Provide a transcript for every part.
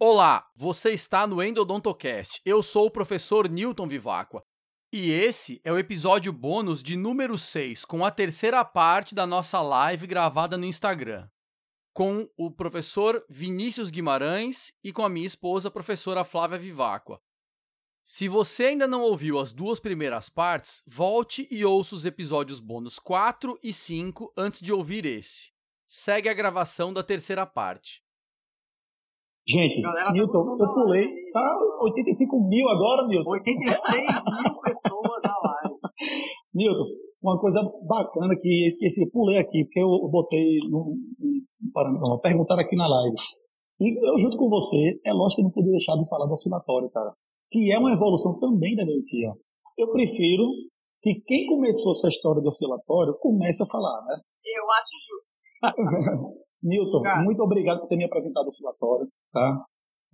Olá, você está no Endodontocast. Eu sou o professor Newton Vivacqua. E esse é o episódio bônus de número 6, com a terceira parte da nossa live gravada no Instagram, com o professor Vinícius Guimarães e com a minha esposa, a professora Flávia Vivacqua. Se você ainda não ouviu as duas primeiras partes, volte e ouça os episódios bônus 4 e 5 antes de ouvir esse. Segue a gravação da terceira parte. Gente, Galera, Newton, eu pulei. Tá 85 mil agora, Newton. 86 mil pessoas na live. Newton, uma coisa bacana que esqueci, pulei aqui, porque eu botei no, no, perguntar aqui na live. E eu, junto com você, é lógico que eu não podia deixar de falar do oscilatório, cara. Que é uma evolução também da neutia. Eu prefiro que quem começou essa história do oscilatório comece a falar, né? Eu acho justo. Newton, Cara. muito obrigado por ter me apresentado o oscilatório, tá?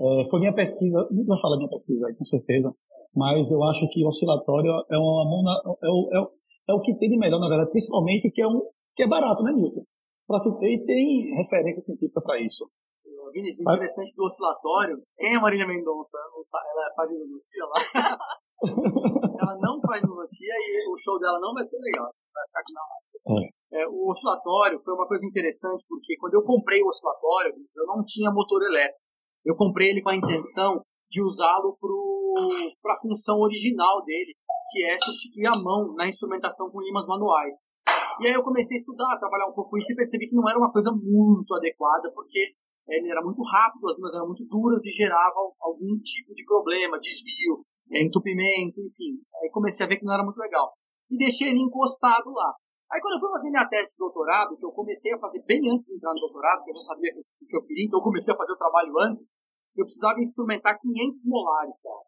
É, foi minha pesquisa, não vou falar minha pesquisa aí, com certeza, mas eu acho que o oscilatório é, uma, é, o, é, o, é o que tem de melhor, na verdade, principalmente que é, um, que é barato, né, Newton? Para se ter, e tem referência científica para isso. Vinícius, o interessante do oscilatório é a Marília Mendonça, ela faz endodontia lá. ela não faz endodontia e o show dela não vai ser legal. Vai ficar aqui na. É. É, o oscilatório foi uma coisa interessante, porque quando eu comprei o oscilatório, eu não tinha motor elétrico. Eu comprei ele com a intenção de usá-lo para a função original dele, que é substituir a mão na instrumentação com limas manuais. E aí eu comecei a estudar, a trabalhar um pouco isso e percebi que não era uma coisa muito adequada, porque ele era muito rápido, as limas eram muito duras e geravam algum tipo de problema, desvio, é, entupimento, enfim. Aí comecei a ver que não era muito legal. E deixei ele encostado lá. Aí quando eu fui fazer minha tese de doutorado, que eu comecei a fazer bem antes de entrar no doutorado, porque eu já sabia o que eu queria, então eu comecei a fazer o trabalho antes, eu precisava instrumentar 500 molares, cara,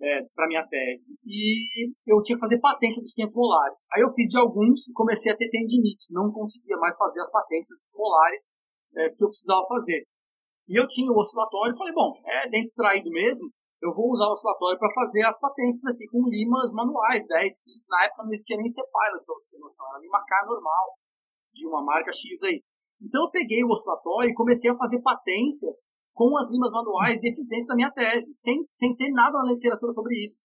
é, para minha tese. E eu tinha que fazer patência dos 500 molares. Aí eu fiz de alguns e comecei a ter tendinite, não conseguia mais fazer as patências dos molares é, que eu precisava fazer. E eu tinha o oscilatório e falei, bom, é dente extraído mesmo, eu vou usar o oscilatório para fazer as patentes aqui com limas manuais, 10, 15. Na época não existia nem C-Pilot, para você ter noção, era lima K normal, de uma marca X aí. Então eu peguei o oscilatório e comecei a fazer patências com as limas manuais desses dentro da minha tese, sem, sem ter nada na literatura sobre isso.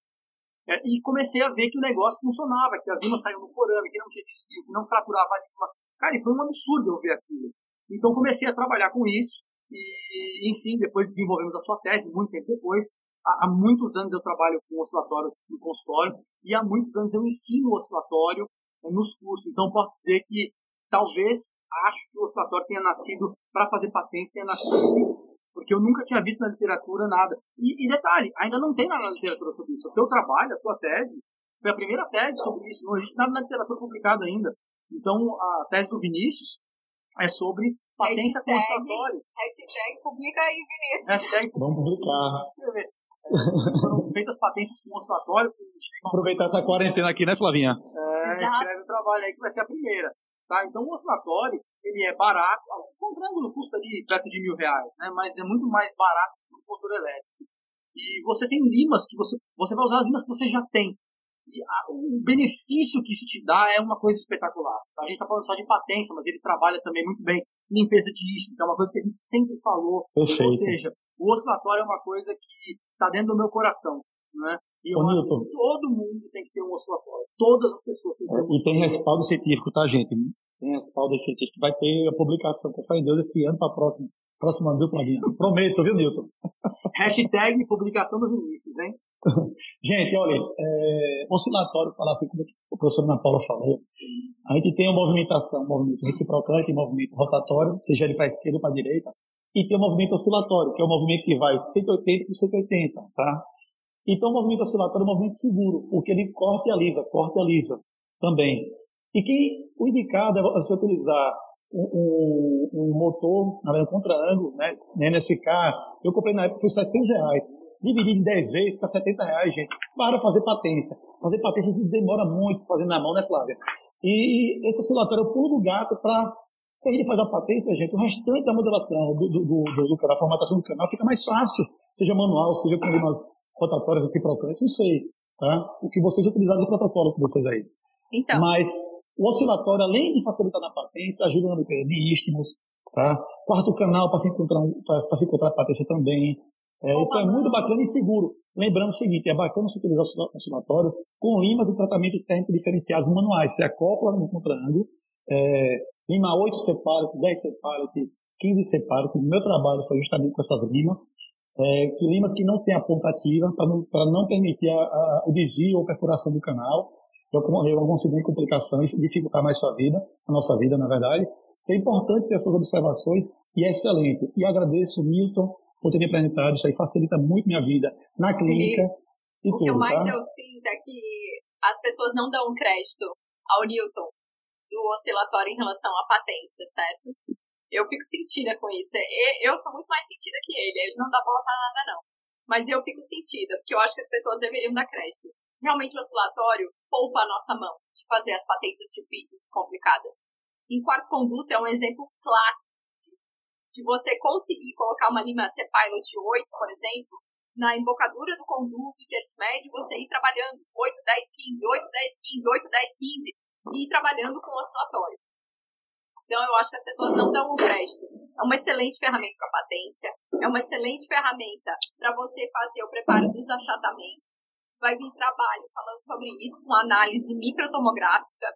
É, e comecei a ver que o negócio funcionava, que as limas saíam no forame, que não tinha desfio, que não fraturava a lima. Cara, e foi um absurdo eu ver aquilo. Então comecei a trabalhar com isso, e enfim, depois desenvolvemos a sua tese, muito tempo depois, há, muitos anos eu trabalho com oscilatório no consultório e há muitos anos eu ensino o oscilatório é, nos cursos. Então posso dizer que talvez acho que o oscilatório tenha nascido para fazer patentes, tenha nascido porque eu nunca tinha visto na literatura nada. E, e, detalhe, ainda não tem nada na literatura sobre isso. O teu trabalho, a tua tese, foi a primeira tese sobre isso. Não existe nada na literatura publicada ainda. Então, a tese do Vinícius é sobre patência com oscilatório. Hashtag publica aí, Vinícius. Hashtag, Vamos publicar. Foram feitas patências com oscilatório. Aproveitar essa quarentena aqui, né, Flavinha? É, escreve o trabalho aí que vai ser a primeira. Tá? Então, o oscilatório, ele é barato. O triângulo custa ali perto de mil reais, né? Mas é muito mais barato que o motor elétrico. E você tem limas que você, você vai usar as limas que você já tem. E a, o benefício que isso te dá é uma coisa espetacular. A gente está falando só de patência, mas ele trabalha também muito bem limpeza de isco, que é uma coisa que a gente sempre falou. Perfeito. Ou seja, o oscilatório é uma coisa que está dentro do meu coração. Né? E eu Ô, acho que todo mundo tem que ter um oscilatório. Todas as pessoas têm que ter um E tem respaldo científico, tá, gente? Tem respaldo científico. Vai ter a publicação, com fé em Deus, esse ano para a próxima. Próximo ano, viu, Flavinha? Prometo, viu, Newton? Hashtag publicação do Vinícius, hein? gente, olha, é, oscilatório, falar assim como o professor Ana Paula falou, a gente tem uma movimentação, um movimento reciprocante e movimento rotatório, seja ele para a esquerda ou para a direita, e tem o movimento oscilatório, que é o movimento que vai 180 por 180, tá? Então, o movimento oscilatório é um movimento seguro, porque ele corta e alisa, corta e alisa também. E que o indicado é você utilizar um, um, um motor, na verdade, contra-ângulo, né? NSK, eu comprei na época, foi 700 reais. Dividir em 10 vezes, fica 70 reais, gente, para fazer patência. Fazer patência demora muito fazendo na mão, né, Flávia? E esse oscilatório é o pulo do gato para se a gente faz a patência, gente, o restante da modelação, do, do, do, do canal, a formatação do canal, fica mais fácil, seja manual, seja com limas rotatórias reciprocantes, não sei, tá? O que vocês utilizaram no protocolo com vocês aí. Então. Mas o oscilatório, além de facilitar na patência, ajuda na leitura de istmos, tá? Quarto canal para se encontrar, para se encontrar patência também. É, então é muito bacana e seguro. Lembrando o seguinte, é bacana você utilizar o oscilatório com limas de tratamento térmico diferenciados manuais. Você acopla no triângulo, é, lima 8 separa, 10 separa, 15 separa. O meu trabalho foi justamente com essas limas. É, que limas que não tem a ponta ativa para não, não permitir a, a, o desvio ou perfuração do canal ocorrer algum acidente de complicação e dificultar mais sua vida, a nossa vida, na verdade. Então é importante ter essas observações e é excelente. E agradeço, Milton, por ter me apresentado. Isso aí facilita muito minha vida na clínica Isso. e o tudo, que mais tá? eu sinto é que as pessoas não dão crédito ao Newton do oscilatório em relação à patência, certo? Eu fico sentida com isso. Eu sou muito mais sentida que ele. Ele não dá bola pra nada, não. Mas eu fico sentida, porque eu acho que as pessoas deveriam dar crédito realmente o oscilatório poupa a nossa mão de fazer as patências difíceis e complicadas. Em quarto conduto é um exemplo clássico disso. De você conseguir colocar uma lima C-Pilot 8, por exemplo, na embocadura do conduto e terço médio, você ir trabalhando 8, 10, 15, 8, 10, 15, 8, 10, 15 e trabalhando com oscilatório. Então, eu acho que as pessoas não dão o crédito. É uma excelente ferramenta para patência, é uma excelente ferramenta para você fazer o preparo dos achatamentos, vai vir trabalho falando sobre isso, com análise microtomográfica.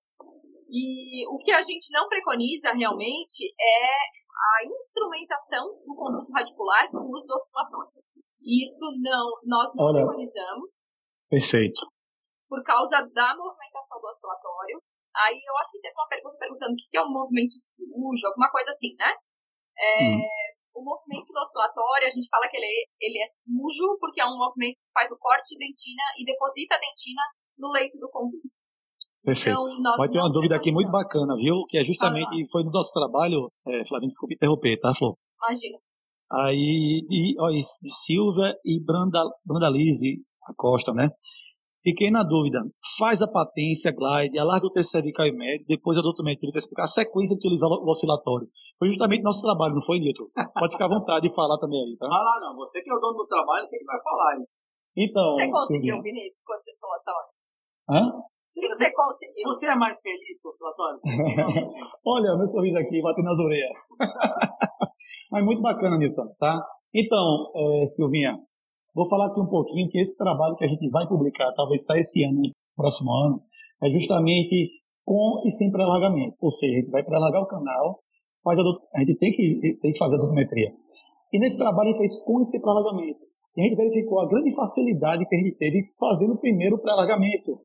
E o que a gente não preconiza realmente é a instrumentação do conduto radicular com o uso do oscilatório. Isso não, nós não Olha, preconizamos. Perfeito. Por causa da movimentação do oscilatório. Aí eu acho que teve uma pergunta perguntando o que é um movimento sujo, alguma coisa assim, né? É, hum o movimento oscilatório, a gente fala que ele, ele é sujo, porque é um movimento que faz o corte de dentina e deposita a dentina no leito do conduto. Perfeito. Então, Vai ter uma dúvida aqui muito bacana, viu? Que é justamente, ah, foi no nosso trabalho, é, Flavinho, desculpe interromper, tá, Flor? Imagina. Aí, de, ó, de Silva e Branda, Brandalize Acosta, né? Fiquei na dúvida. Faz a patência, glide, alarga o terceiro cervical e médio, depois a doutometria, vai explicar a sequência de utilizar o oscilatório. Foi justamente nosso trabalho, não foi, Nilton? Pode ficar à vontade de falar também aí, tá? Lá, não. Você que é o dono do trabalho, você que vai falar. Hein? Então, Você conseguiu, Vinícius, com esse oscilatório? Hã? Se você conseguiu. Você é mais feliz com o oscilatório? Olha, meu sorriso aqui, batendo nas orelhas. Mas muito bacana, Nilton, tá? Então, é, Silvinha, Vou falar aqui um pouquinho que esse trabalho que a gente vai publicar, talvez saia esse ano, próximo ano, é justamente com e sem pré-alargamento. Ou seja, a gente vai pré-alargar o canal, faz a, a gente tem que, tem que fazer a documetria. E nesse trabalho a gente fez com e sem pré-alargamento. E a gente verificou a grande facilidade que a gente teve fazendo o primeiro pré-alargamento.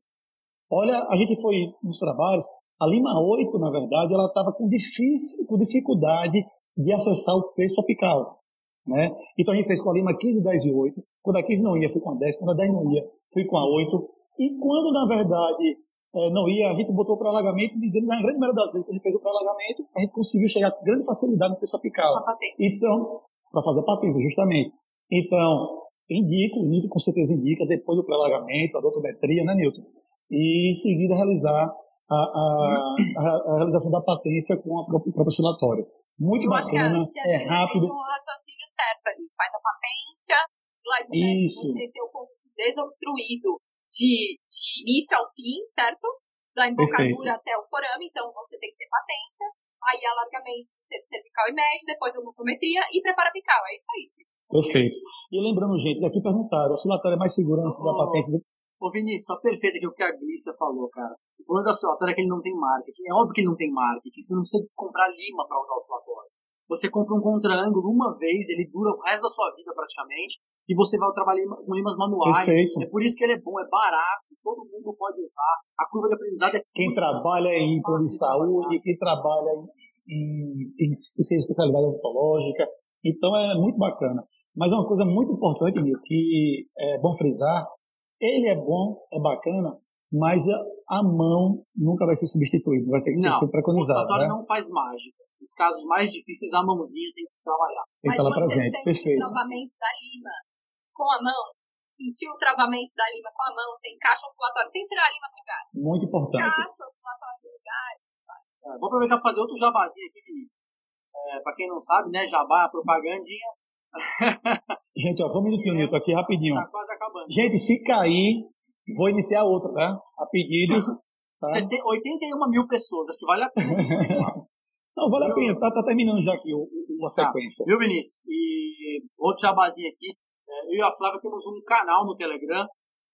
Olha, a gente foi nos trabalhos, a Lima 8, na verdade, ela estava com, difícil, com dificuldade de acessar o preço apical. Né? Então a gente fez com a Lima 15, 10 e 8. Quando a 15 não ia, fui com a 10. Quando a 10 não ia, fui com a 8. E quando, na verdade, é, não ia, a gente botou para alagamento, na grande maioria das vezes que a gente fez o pré-alagamento, a gente conseguiu chegar com grande facilidade no terço apical. Então, para fazer a patente, justamente. Então, indico, o Newton com certeza indica, depois do pré-alagamento, a dotometria, né, Newton? E em seguida realizar a, a, a, a realização da patência com a própria, o próprio oscilatório. Muito Eu bacana, que é, é rápido. um raciocínio certo ali. Faz a patência, Isso. você ter o conduto desobstruído de, de início ao fim, certo? Da embocadura Perfeito. até o forame, então você tem que ter patência. Aí alargamento cervical e médio, depois a glucometria e prepara apical. É isso aí, sim. Perfeito. E lembrando, gente, daqui perguntaram, o oscilatório é mais segurança oh, da patência do... Ô Vinícius, só perfeito aqui o que a Glícia falou, cara. O problema do oscilatório é que ele não tem marketing. É óbvio que ele não tem marketing. Você não precisa comprar lima para usar o oscilatório. Você compra um contra-ângulo uma vez, ele dura o resto da sua vida praticamente, e você vai trabalhar com limas manuais. Perfeito. É por isso que ele é bom, é barato, todo mundo pode usar. A curva de aprendizado é. Quem trabalha em plano de saúde, quem trabalha em, em, especialidade odontológica. Então é muito bacana. Mas é uma coisa muito importante, Nil, que é bom frisar: ele é bom, é bacana, mas a mão nunca vai ser substituída, vai ter que não, ser sempre preconizada. O né? não faz mágica. Nos casos mais difíceis, a mãozinha tem que trabalhar. Tem que estar lá presente, perfeito. o travamento da lima com a mão, sentir o travamento da lima com a mão, você encaixa o oscilatório sem tirar a lima do lugar. Muito importante. Encaixa o oscilatório do lugar. É, vou aproveitar para fazer outro jabazinho aqui, Vinícius. É, para quem não sabe, né, jabá, propagandinha. Gente, ó, só um minutinho, Nilton, aqui rapidinho. Tá quase acabando. Gente, se cair, vou iniciar outra, tá? A pedidos. Tá? 81 mil pessoas, acho que vale a pena. Não, vale a pena, tá, tá terminando já aqui uma tá. sequência. Tá. Viu, Vinícius? E outro jabazinho aqui. É, eu e a Flávia temos um canal no Telegram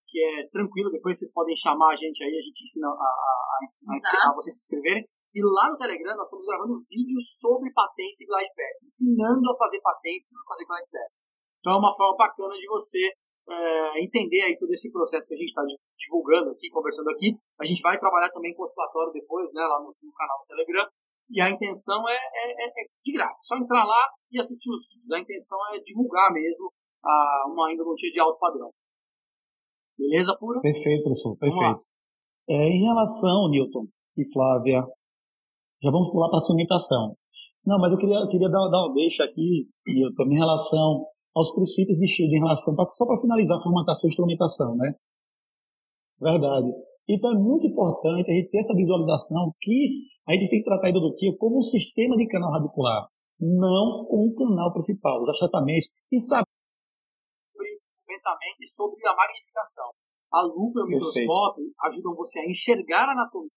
que é tranquilo, depois vocês podem chamar a gente aí, a gente ensina a, a, a, a vocês se inscreverem. E lá no Telegram nós estamos gravando vídeos sobre patência e glide path, ensinando a fazer patência e a fazer glide path. Então é uma forma bacana de você é, entender aí todo esse processo que a gente está divulgando aqui, conversando aqui. A gente vai trabalhar também com o oscilatório depois, né, lá no, no canal do Telegram. E a intenção é, é, é, é de graça, só entrar lá e assistir os vídeos. A intenção é divulgar mesmo a, uma endodontia de alto padrão. Beleza, pura? Perfeito, professor, perfeito. É, em relação, Newton e Flávia, já vamos pular para a cimentação. Não, mas eu queria, queria dar, dar uma deixa aqui, Newton, em relação aos princípios de Shield, em relação, pra, só para finalizar a formatação e instrumentação, né? Verdade. Então é muito importante a gente ter essa visualização que a gente tem que tratar a endodontia como um sistema de canal radicular, não como um canal principal, os achatamentos e saber pensamento sobre a magnificação. A lupa e o microscópio ajudam você a enxergar a anatomia,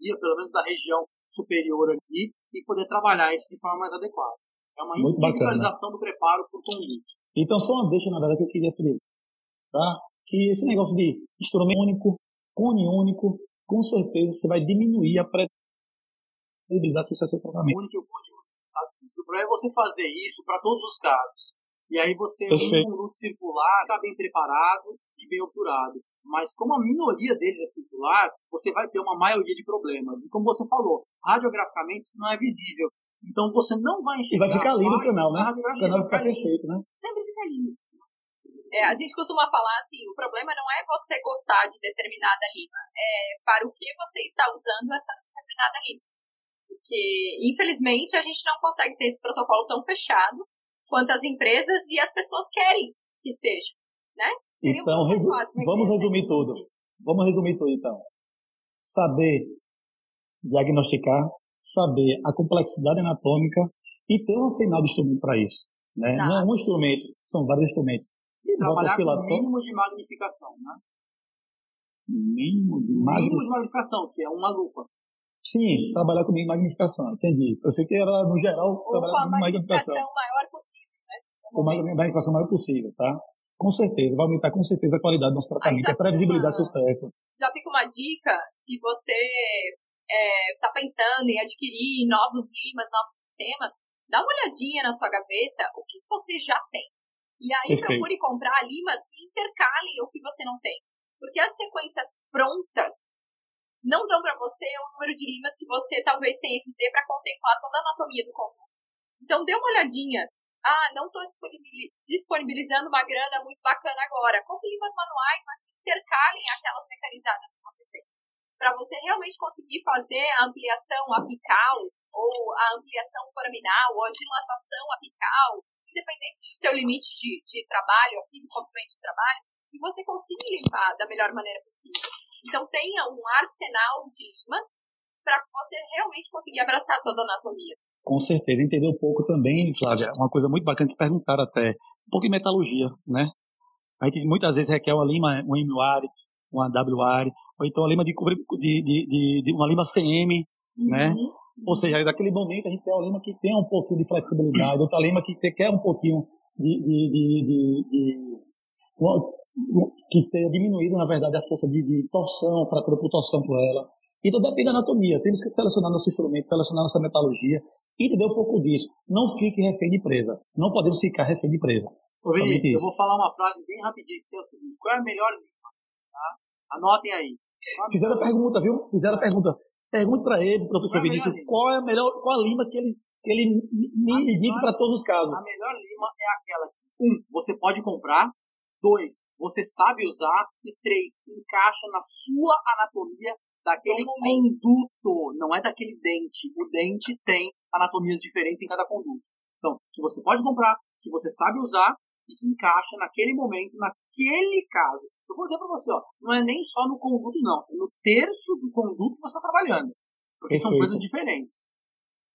pelo menos da região superior aqui, e poder trabalhar isso de forma mais adequada. É uma Muito individualização bacana. do preparo por conduto. Então, só uma deixa, na verdade, que eu queria frisar. Tá? Que esse negócio de instrumento único, cone único, com certeza você vai diminuir a previsibilidade de sucesso do tratamento. Único e cone único. O problema é você fazer isso para todos os casos. E aí você, Perfeito. um conduto circular, está bem preparado e bem obturado. Mas como a minoria deles é circular, você vai ter uma maioria de problemas. E como você falou, radiograficamente isso não é visível. Então você não vai enxergar. E vai ficar lindo o canal, né? O canal vai ficar perfeito, né? Sempre fica lindo. É, a gente costuma falar assim, o problema não é você gostar de determinada lima, é para o que você está usando essa determinada lima. Porque, infelizmente, a gente não consegue ter esse protocolo tão fechado quanto as empresas e as pessoas querem que seja, né? Seria então, resu vamos resumir tudo. Vamos resumir tudo, então. Saber diagnosticar, saber a complexidade anatômica e ter um arsenal de instrumento para isso. Né? Não é um instrumento, são vários instrumentos. E trabalhar com o mínimo de magnificação, né? Mínimo de magnificação. Mínimo de magnificação, que é uma lupa. Sim, trabalhar com magnificação, entendi. Eu sei que era, no geral, trabalhar com magnificação. maior com a inflação maior possível, tá? Com certeza, vai aumentar com certeza a qualidade do nosso tratamento, a previsibilidade de sucesso. Já fica uma dica, se você está é, pensando em adquirir novos limas, novos sistemas, dá uma olhadinha na sua gaveta, o que você já tem. E aí Perfeito. procure comprar limas que intercalem o que você não tem. Porque as sequências prontas não dão para você o número de limas que você talvez tenha que ter para contemplar toda a anatomia do conjunto. Então dê uma olhadinha ah, não estou disponibilizando uma grana muito bacana agora. Compre limas manuais, mas intercalem aquelas mecanizadas que você tem. Para você realmente conseguir fazer a ampliação apical, ou a ampliação foraminal, ou a dilatação apical, independente do seu limite de, de trabalho, aqui, do comprimento de trabalho, e você consiga limpar da melhor maneira possível. Então, tenha um arsenal de limas para você realmente conseguir abraçar toda a anatomia. Com certeza, entender um pouco também, Flávia, uma coisa muito bacana que perguntaram até, um pouco de metalurgia, né? A gente muitas vezes requer uma lima, um MUAR, uma WAR, ou então uma lima de, de, de, de uma lima CM, né? uhum. né? Ou seja, naquele momento a gente quer uma lima que tenha um pouquinho de flexibilidade, outra lima que quer um pouquinho de, de, de, que seja diminuída, na verdade, a força de, torção, fratura por torção por ela. Então depende da anatomia. Temos que selecionar nosso instrumento, selecionar nossa metalurgia e entender um pouco disso. Não fique refém de presa. Não podemos ficar refém de presa. Ô, Vinícius, eu vou falar uma frase bem rapidinho, que é o seguinte. Qual é a melhor? Anotem aí. Fizeram a pergunta, viu? Fizeram a pergunta. Pergunte para eles, professor é Vinícius, qual é a melhor, qual a lima que ele, que ele me indique para todos os casos. A melhor lima é aquela que, um, você pode comprar, dois, você sabe usar, e três, encaixa na sua anatomia daquele conduto, não é daquele dente. O dente tem anatomias diferentes em cada conduto. Então, que você pode comprar, que você sabe usar e que encaixa naquele momento, naquele caso. Eu vou dizer para você, ó, não é nem só no conduto, não. É no terço do conduto que você está trabalhando. Porque Perfeito. são coisas diferentes.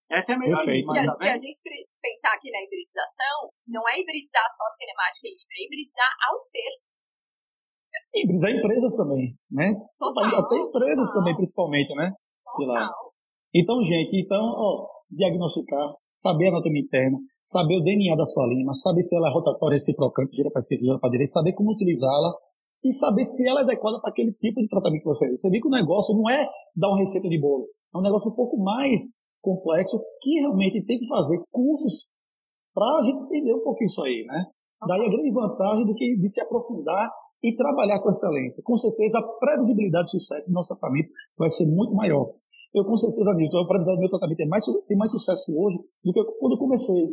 Essa é a melhor Perfeito. E se a gente pensar aqui na hibridização, não é hibridizar só a cinemática livre, é hibridizar aos terços. Híbridos, empresas também, né? Total, Até empresas total. também, principalmente, né? Então, gente, então, ó, diagnosticar, saber a anatomia interna, saber o DNA da sua lima, saber se ela é rotatória, reciprocante, gira para esquerda, gira para direita, saber como utilizá-la e saber se ela é adequada para aquele tipo de tratamento que você. Você vê que o negócio não é dar uma receita de bolo, é um negócio um pouco mais complexo que realmente tem que fazer cursos para a gente entender um pouquinho isso aí, né? Daí a grande vantagem do que de se aprofundar e trabalhar com excelência. Com certeza a previsibilidade de sucesso do nosso tratamento vai ser muito maior. Eu com certeza, Nilton, a previsibilidade do meu tratamento tem mais, tem mais sucesso hoje do que quando eu comecei,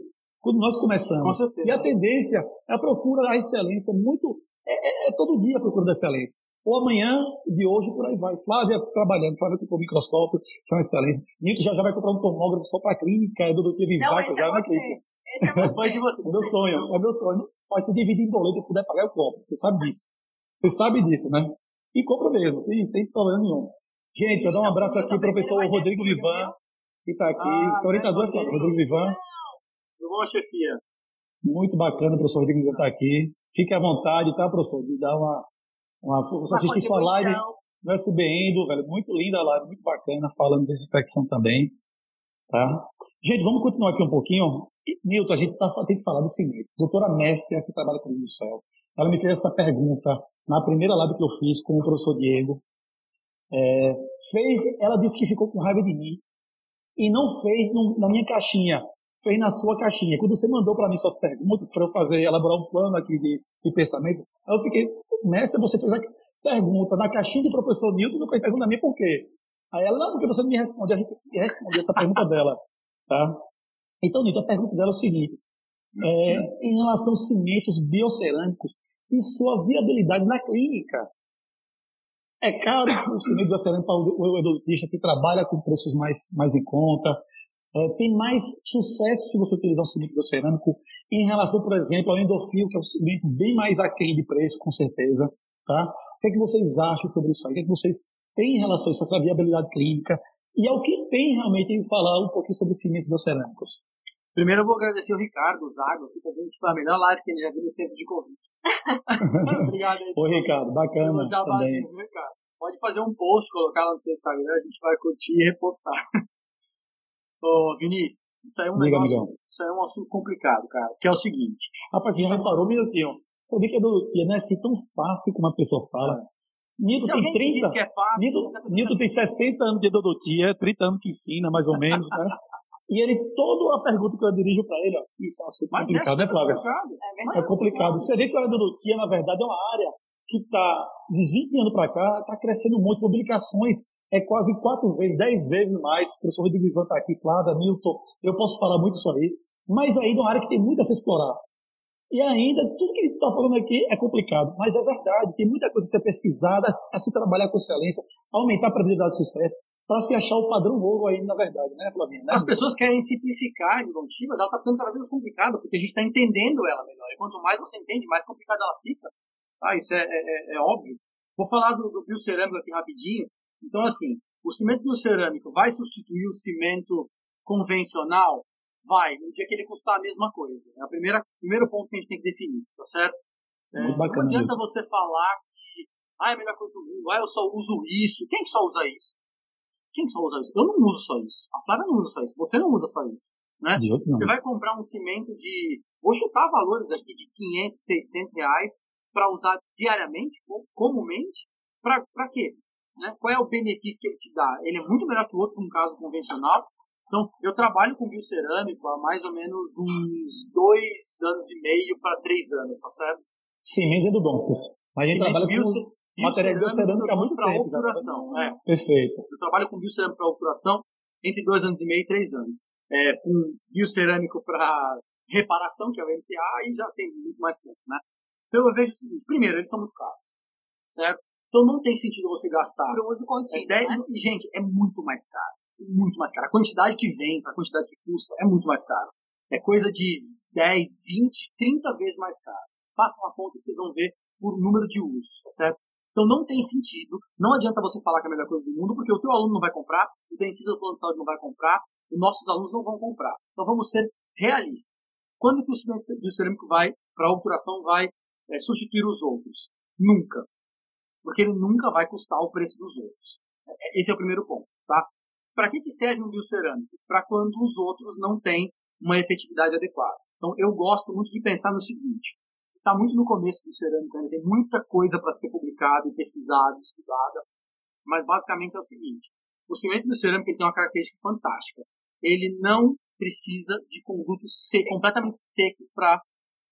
quando nós começamos. E a tendência é a procura da excelência muito, é, é, é todo dia a procura da excelência. Ou amanhã, de hoje, por aí vai. Flávia trabalhando, Flávia comprou um microscópio, que é uma excelência. Nilton já, já vai comprar um tomógrafo só para a clínica, é do Dr. Vivaco, já é na clínica. Esse é você. de você. É meu sonho, é meu sonho. Mas se dividir em boleto e puder pagar, eu compro. Você sabe disso. Você sabe disso, né? E compra mesmo, sem, sem problema nenhum. Gente, eu dou um abraço aqui ao professor Rodrigo Vivan, que está aqui. Ah, seu orientador é Rodrigo Vivan. Tudo bom, chefia? Muito bacana o professor Rodrigo Vivan estar tá aqui. Fique à vontade, tá, professor? De dar uma. uma você assistir sua live no SBN, velho. Muito linda a live, muito bacana, falando de desinfecção também. Tá? Gente, vamos continuar aqui um pouquinho. Nilton, a gente tá, tem que falar do seguinte. Doutora Messia, que trabalha comigo no céu, ela me fez essa pergunta na primeira live que eu fiz com o professor Diego. É, fez, ela disse que ficou com raiva de mim e não fez no, na minha caixinha, fez na sua caixinha. Quando você mandou para mim suas perguntas para eu fazer, elaborar um plano aqui de, de pensamento, eu fiquei, nessa você fez a pergunta na caixinha do professor Nilton, não fez pergunta a mim por quê? Aí ela, não, porque você não me responde, a gente responder essa pergunta dela, tá? Então, Nilton, a pergunta dela é o seguinte, é, em relação aos cimentos biocerâmicos e sua viabilidade na clínica. É caro o cimento biocerâmico para o odontista que trabalha com preços mais, mais em conta. É, tem mais sucesso se você utilizar cimento biocerâmico em relação, por exemplo, ao endofil, que é um cimento bem mais aquém de preço, com certeza. Tá? O que, é que vocês acham sobre isso aí? O que, é que vocês têm em relação a essa viabilidade clínica? E ao que tem realmente em falar um pouquinho sobre cimentos biocerâmicos. Primeiro eu vou agradecer o Ricardo, o Zago, que também foi a melhor live que ele já viu nos tempos de Covid. Obrigado aí. Oi, Ricardo, bacana. Também. Ricardo. Pode fazer um post, colocar lá no seu Instagram, a gente vai curtir e repostar. Ô, Vinícius, isso aí é um negócio, amigão. isso aí é um assunto complicado, cara, que é o seguinte. Rapaz, você já reparou um minutinho? Sabia que a endodontia não é assim tão fácil como a pessoa fala? Nito tem 30. É fácil, Nito, Nito tem 60 anos de endodontia, 30 anos que ensina, mais ou menos, né? E ele, toda a pergunta que eu dirijo para ele, ó, isso é um assunto Mas complicado, é né, Flávia? Complicado. É, é complicado. Você vê que a endodontia, na verdade, é uma área que está, de 20 anos para cá, está crescendo muito. Publicações é quase quatro vezes, dez vezes mais. O professor Rodrigo Ivan está aqui, Flávia, Milton, eu posso falar muito isso aí. Mas ainda é uma área que tem muito a se explorar. E ainda, tudo que a gente está falando aqui é complicado, mas é verdade, tem muita coisa a ser pesquisada, a, se trabalhar com excelência, aumentar a probabilidade de sucesso para se achar o padrão ouro aí, na verdade, né, Flavinha? Né? As pessoas querem simplificar endodontia, mas ela está ficando cada vez mais complicada, porque a gente está entendendo ela melhor. E quanto mais você entende, mais complicada ela fica. Ah, isso é, é, é, é óbvio. Vou falar do, do biocerâmico aqui rapidinho. Então, assim, o cimento biocerâmico vai substituir o cimento convencional? Vai, no dia que ele custar a mesma coisa. É o primeiro ponto que a gente tem que definir, tá certo? É, bacana, não adianta você falar que ah, é a melhor coisa do mundo, ah, eu só uso isso. Quem que só usa isso? Quem só usa isso? Eu não uso só isso. A Flávia não usa só isso. Você não usa só isso. Né? Você vai comprar um cimento de. Vou chutar valores aqui de 500, 600 reais para usar diariamente, ou comumente. Para quê? Né? Qual é o benefício que ele te dá? Ele é muito melhor que o outro, num caso convencional. Então, eu trabalho com biocerâmico há mais ou menos uns dois anos e meio para três anos, tá certo? Sim, é do. Mas a gente trabalha com material biocerâmico há muito tempo. Obturação, é. Perfeito. Eu trabalho com biocerâmico para obturação entre dois anos e meio e três anos. É, com biocerâmico para reparação, que é o MTA, e já tem muito mais tempo, né? Então eu vejo o seguinte, primeiro, eles são muito caros, certo? Então não tem sentido você gastar. Para uso contínuo, é 10, né? E, gente, é muito mais caro. Muito mais caro. A quantidade que vem, a quantidade que custa, é muito mais caro. É coisa de 10, 20, 30 vezes mais caro. Façam a conta que vocês vão ver por número de usos, tá certo? Então não tem sentido, não adianta você falar que é a melhor coisa do mundo, porque o teu aluno não vai comprar, o dentista do plano de saúde não vai comprar, os nossos alunos não vão comprar. Então vamos ser realistas. Quando que o do cerâmico vai, para a obturação, vai é, substituir os outros? Nunca. Porque ele nunca vai custar o preço dos outros. É, esse é o primeiro ponto, tá? para que, que serve um biocerâmico? Para quando os outros não têm uma efetividade adequada. Então, eu gosto muito de pensar no seguinte: está muito no começo do cerâmico, ainda tem muita coisa para ser publicada, pesquisada, estudada, mas basicamente é o seguinte: o cimento do cerâmico tem uma característica fantástica. Ele não precisa de condutos secos, completamente secos para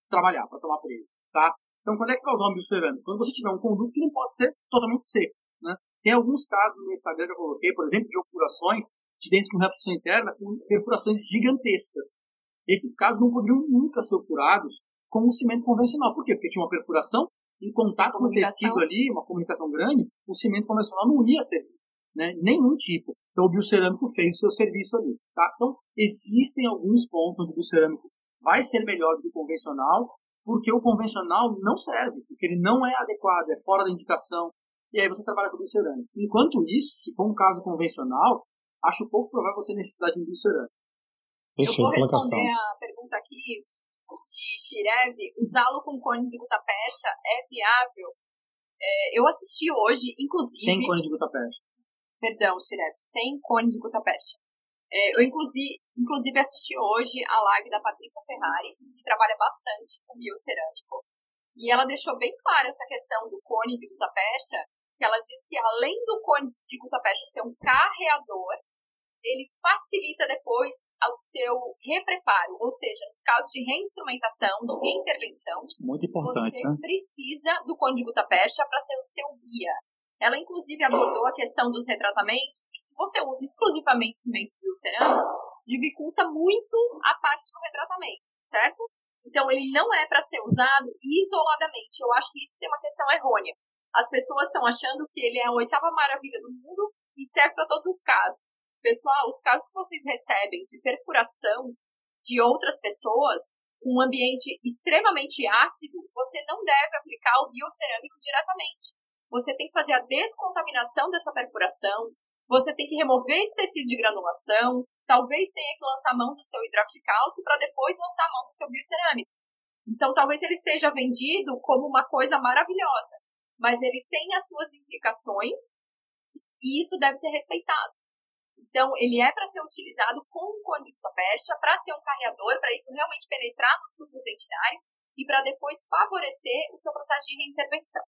trabalhar, para tomar presa, tá? Então, quando é que você vai usar um biocerâmico? Quando você tiver um conduto que não pode ser totalmente seco, né? Tem alguns casos no meu Instagram que eu coloquei, por exemplo, de obturações de dentes com reabsorção interna com perfurações gigantescas. Esses casos não poderiam nunca ser obturados com um cimento convencional. Por quê? Porque tinha uma perfuração em contato com o tecido ali, uma comunicação grande, o cimento convencional não ia servir. Né? Nenhum tipo. Então o biocerâmico fez o seu serviço ali. Tá? Então existem alguns pontos onde o biocerâmico vai ser melhor do que o convencional, porque o convencional não serve, porque ele não é adequado, é fora da indicação, e aí você trabalha com o biocerâmico. Enquanto isso, se for um caso convencional, acho pouco provável você necessitar de um biocerâmico. Eu vou responder a pergunta aqui de Shirev. Usá-lo com cones de gutapercha é viável? É, eu assisti hoje, inclusive... Sem cone de gutapercha. Perdão, Shirev, sem cone de gutapercha. É, eu, inclusive, inclusive, assisti hoje a live da Patrícia Ferrari, que trabalha bastante com biocerâmico. E ela deixou bem clara essa questão do cone de gutapercha, que ela diz que além do cone de gutapercha ser um carreador, ele facilita depois o seu repreparo, ou seja, nos casos de reinstrumentação, de reintervenção, muito importante, você né? precisa do cone de gutapercha para ser o seu guia. Ela, inclusive, abordou a questão dos retratamentos, que se você usa exclusivamente cimentos biocerâmicos, dificulta muito a parte do retratamento, certo? Então, ele não é para ser usado isoladamente. Eu acho que isso tem uma questão errônea. As pessoas estão achando que ele é a oitava maravilha do mundo e serve para todos os casos. Pessoal, os casos que vocês recebem de perfuração de outras pessoas, um ambiente extremamente ácido, você não deve aplicar o biocerâmico diretamente. Você tem que fazer a descontaminação dessa perfuração, você tem que remover esse tecido de granulação, talvez tenha que lançar a mão do seu hidróxido de cálcio para depois lançar a mão do seu biocerâmico. Então, talvez ele seja vendido como uma coisa maravilhosa mas ele tem as suas implicações e isso deve ser respeitado. Então, ele é para ser utilizado com conduta percha, para ser um carreador, para isso realmente penetrar nos tubos dentinários e para depois favorecer o seu processo de reintervenção.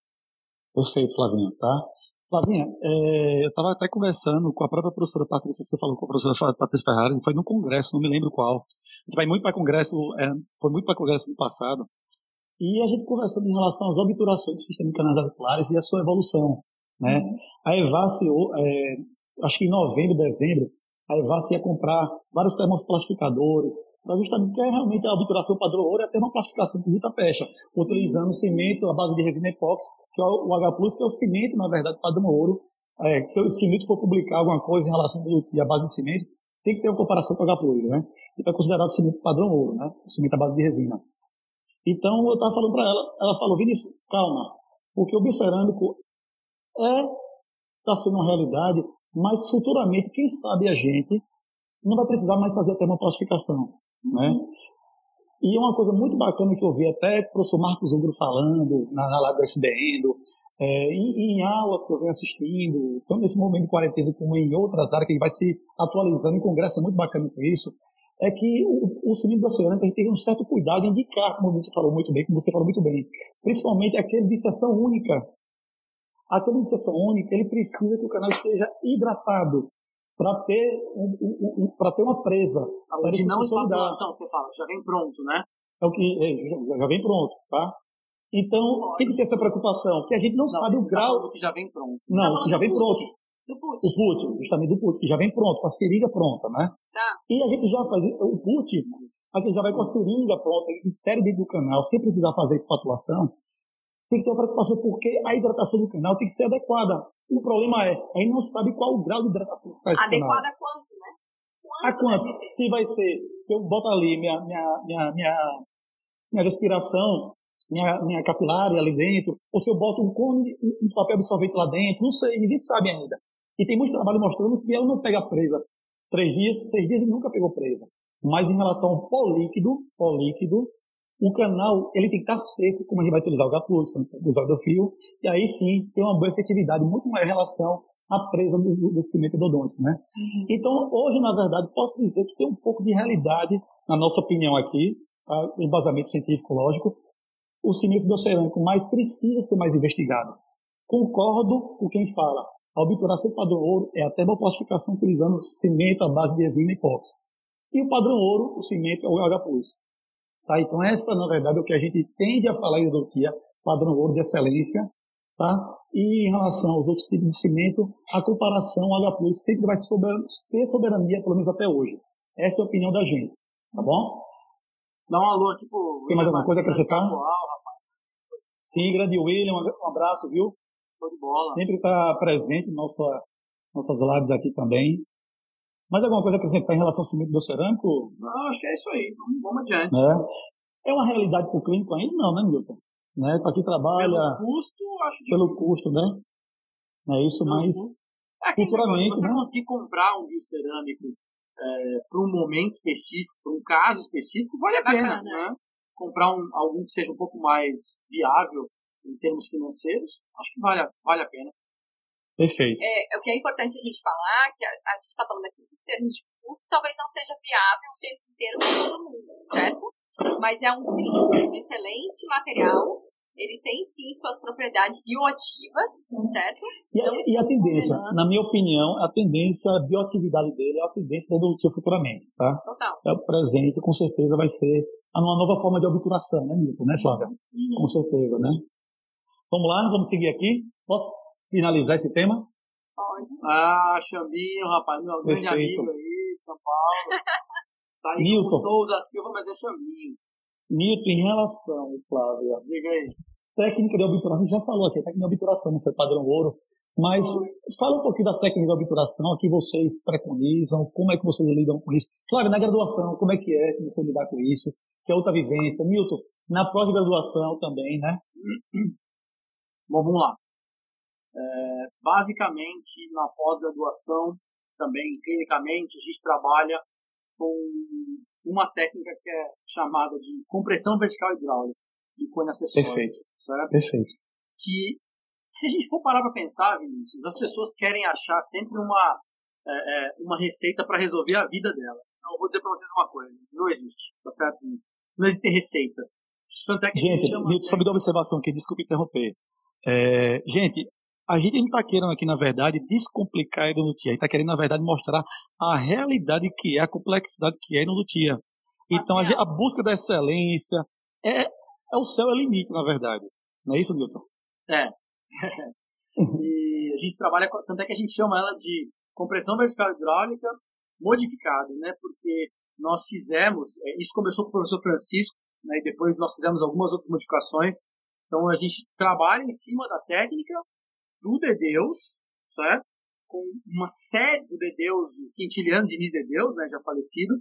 Perfeito, Flavinha, tá? Flavinha, é, eu estava até conversando com a própria professora Patrícia, você falou com a professora Patrícia Ferrari, foi num congresso, não me lembro qual. A gente vai muito para congresso, é, foi muito para congresso no passado, e a gente conversando em relação às obturações do sistema articulares e a sua evolução. Né? Uhum. A Evace, é, acho que em novembro, dezembro, a Evace ia comprar vários termoplastificadores, para justamente que é realmente a obturação padrão ouro é a termoplastificação com muita pecha, utilizando cimento à base de resina epóxi, que é o H+, que é o cimento, na verdade, padrão ouro. É, se o cimento for publicar alguma coisa em relação à base de cimento, tem que ter uma comparação com o H+, né? Então é considerado cimento padrão ouro, né? O cimento à base de resina. Então eu estava falando para ela, ela falou, Vinícius, calma, porque o biocerâmico é, está sendo uma realidade, mas futuramente, quem sabe a gente não vai precisar mais fazer a termoplastificação, né? E uma coisa muito bacana que eu vi até o professor Marcos Ugro falando na, na Lago SBN, é, em, em, aulas que eu venho assistindo, tanto nesse momento de quarentena como em outras áreas, que ele vai se atualizando, em congresso é muito bacana com isso, é que o, o cilindro da cerâmica a gente tem um certo cuidado em indicar, como você falou muito bem, como você falou muito bem, principalmente aquele de seção única. De seção única, ele precisa que o canal esteja hidratado para ter, um, um, um, para ter uma presa. A de não espatulação, você fala, já vem pronto, né? É o que é, já, já, vem pronto, tá? Então, Pode. tem que ter essa preocupação, que a gente não, não sabe o grau... Tá que já vem pronto. Não, que já vem pronto. Do put. O put, justamente do put, que já vem pronto, com a seringa pronta, né? Tá. E a gente já faz o put, a gente já vai com a seringa pronta, insere dentro do canal, sem precisar fazer espatulação. Tem que ter uma preocupação, porque a hidratação do canal tem que ser adequada. O problema é, a gente não sabe qual o grau de hidratação que está Adequada a quanto, né? Quanto a quanto? Se vai ser, se eu boto ali minha, minha, minha, minha, minha respiração, minha, minha capilar ali dentro, ou se eu boto um cone, um papel absorvente lá dentro, não sei, ninguém sabe ainda. E tem muito trabalho mostrando que ela não pega presa três dias, seis dias e nunca pegou presa. Mas em relação ao pó líquido, pó líquido, o canal ele tem que estar seco, como a gente vai utilizar o Gaplus, quando utilizar o fio, e aí sim tem uma boa efetividade, muito maior relação a presa do, desse cimento endodôntico, né? Uhum. Então, hoje, na verdade, posso dizer que tem um pouco de realidade, na nossa opinião aqui, tá? embasamento científico, lógico, o cimento endoscerâmico, mas precisa ser mais investigado. Concordo com quem fala, a obturação padrão ouro é a termoplastificação utilizando cimento à base de enzima epóxi. E o padrão ouro, o cimento, é o H+. Tá? Então, essa, na verdade, é o que a gente tende a falar em endodontia, padrão ouro de excelência, Tá? E em relação aos outros tipos de cimento, a comparação H sempre vai ter soberania, pelo menos até hoje. Essa é a opinião da gente. Tá bom? Dá um alô aqui pro. Tem mais alguma coisa a acrescentar? Sim, grande William, um abraço, viu? Show de bola. Sempre está presente em nossa, nossas lives aqui também. Mais alguma coisa a acrescentar em relação ao cimento do cerâmico? Não, acho que é isso aí. Vamos, vamos adiante. É. é uma realidade para o clínico ainda? Não, né, Milton? né? Para quem trabalha. Pelo custo, acho que. Pelo custo, né? É isso, pelo mas. É futuramente, você né? conseguir comprar um biocerâmico é, para um momento específico, para um caso específico, vale a pena, né? Comprar um, algum que seja um pouco mais viável em termos financeiros, acho que vale, vale a pena. Perfeito. É, o que é importante a gente falar, que a, a gente está falando aqui em termos de custo, talvez não seja viável o tempo inteiro para todo mundo, certo? Mas é um sim, excelente material. Ele tem sim suas propriedades bioativas, certo? E a, e a tendência, na minha opinião, a tendência, a bioatividade dele é a tendência da endodontia futuramente, tá? Total. É o presente, com certeza vai ser uma nova forma de obturação, né, Milton, né, Flávia? Uhum. Com certeza, né? Vamos lá, vamos seguir aqui. Posso finalizar esse tema? Pode. Ah, Xambinho, rapaz, meu grande amigo aí de São Paulo. Tá aí Newton. Souza Silva, mas é chaminho. Newton, em relação, Flávia. Diga aí. Técnica de obturação, a gente já falou aqui, técnica de obturação, não sei padrão ouro. Mas fala um pouquinho das técnicas de obturação que vocês preconizam, como é que vocês lidam com isso. Flávia, na graduação, como é que é que você lidar com isso? Que é outra vivência. Newton, na pós-graduação também, né? Bom, vamos lá. É, basicamente, na pós-graduação, também clinicamente, a gente trabalha com uma técnica que é chamada de compressão vertical hidráulica de cone acessório. Perfeito. Certo? Perfeito. Que, se a gente for parar para pensar, Vinícius, as pessoas querem achar sempre uma, é, é, uma receita para resolver a vida dela. Então, eu vou dizer para vocês uma coisa: não existe, tá certo, Não existem receitas. Tanto é que gente, só me dá uma observação aqui, desculpe interromper. É, gente, a gente não está querendo aqui, na verdade, descomplicar a endodontia. A gente está querendo, na verdade, mostrar a realidade que é, a complexidade que é a endodontia. Então, a, a, busca da excelência é, é o céu é limite, na verdade. Não é isso, Newton? É. e a gente trabalha, tanto é que a gente chama ela de compressão vertical hidráulica modificada, né? Porque nós fizemos, é, isso começou com o professor Francisco, né? E depois nós fizemos algumas outras modificações. Então, a gente trabalha em cima da técnica do De Deus, certo? com uma série do De Deus, Quintiliano Diniz De Deus, né, já falecido,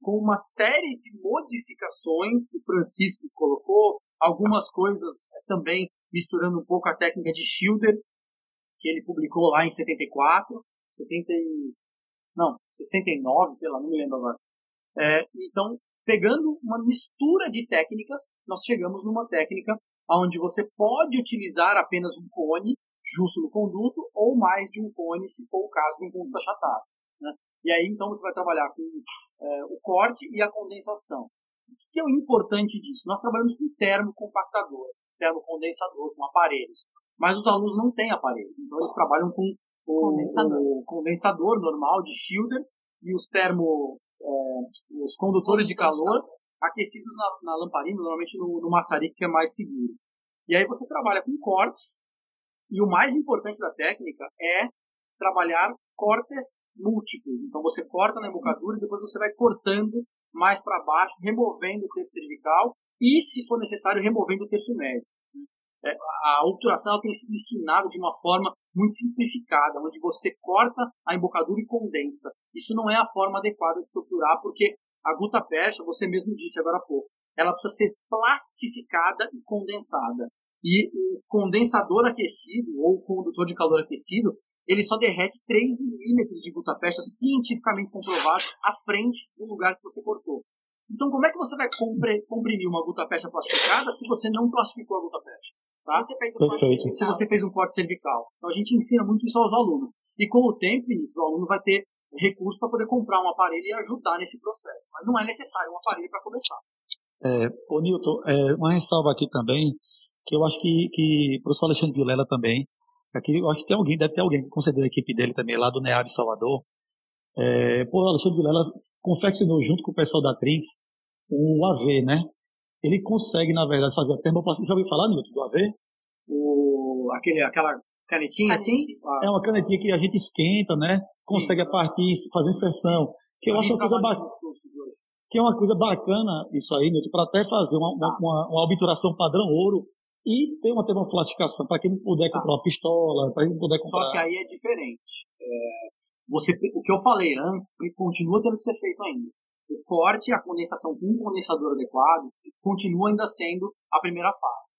com uma série de modificações que o Francisco colocou, algumas coisas é, também misturando um pouco a técnica de Schilder, que ele publicou lá em 74, 70 não, 69, sei lá, não me lembro agora. É, então, pegando uma mistura de técnicas, nós chegamos numa técnica onde você pode utilizar apenas um cone justo no conduto ou mais de um cone, se for o caso de um conduto achatado. Né? E aí, então, você vai trabalhar com é, o corte e a condensação. O que é o importante disso? Nós trabalhamos com termocompactador, termocondensador, com aparelhos. Mas os alunos não têm aparelhos, então eles trabalham com o, o condensador normal de Schilder e os termo, é, os condutores de calor aquecidos na, na lamparina, normalmente no, no maçarico, que é mais seguro. E aí você trabalha com cortes e o mais importante da técnica é trabalhar cortes múltiplos. Então você corta na embocadura e depois você vai cortando mais para baixo, removendo o terço cervical e, se for necessário, removendo o terço médio. É, a obturação tem sido ensinada de uma forma muito simplificada, onde você corta a embocadura e condensa. Isso não é a forma adequada de se obturar, porque a guta percha, você mesmo disse agora há pouco, ela precisa ser plastificada e condensada. E o condensador aquecido, ou o condutor de calor aquecido, ele só derrete 3 milímetros de gutta-percha cientificamente comprovados à frente do lugar que você cortou. Então, como é que você vai comprimir uma gutta-percha plastificada se você não plastificou a gutta-percha? Tá? Se, você fez um Perfeito. se você fez um corte cervical. Então, a gente ensina muito isso aos alunos. E com o tempo, Vinícius, o aluno vai ter recurso para poder comprar um aparelho e ajudar nesse processo. Mas não é necessário um aparelho para começar. É, ô Nilton, é, uma ressalva aqui também, que eu acho que, que o professor Alexandre Vilela também, aqui eu acho que tem alguém, deve ter alguém, com certeza a equipe dele também, lá do NEAB Salvador, é, pô, Alexandre Vilela confeccionou junto com o pessoal da Trinx um AV, né? Ele consegue, na verdade, fazer a termoplastia. Já ouviu falar, Nilton, do AV? O, aquele, aquela canetinha assim? É uma canetinha que a gente esquenta, né? Consegue Sim. a partir, fazer inserção. Que eu acho uma coisa bacana. Que é uma coisa bacana isso aí, Nilton, para até fazer uma, uma, uma, uma obturação padrão ouro e ter uma termoflatificação para quem não puder tá. comprar uma pistola, para quem não puder comprar. Só que aí é diferente. É, você, o que eu falei antes continua tendo que ser feito ainda. O corte e a condensação com um condensador adequado continua ainda sendo a primeira fase.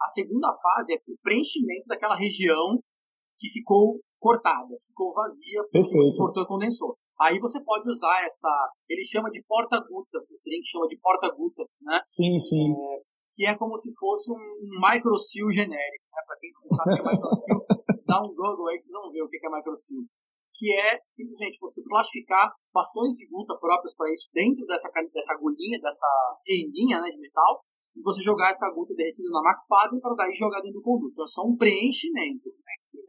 A segunda fase é o preenchimento daquela região que ficou cortada, ficou vazia, Perfeito. cortou e condensou. Aí você pode usar essa, ele chama de porta-guta, o drink chama de porta-guta, né? Sim, sim. É, que é como se fosse um microsil genérico, né? Para quem não sabe o que é microsil, dá um Google aí que vocês vão ver o que é microsil. Que é simplesmente você plastificar bastões de guta próprios para isso dentro dessa, dessa agulhinha, dessa seringuinha né, de metal, e você jogar essa gota derretida na Max Padre para daí jogar dentro do conduto. É só um preenchimento.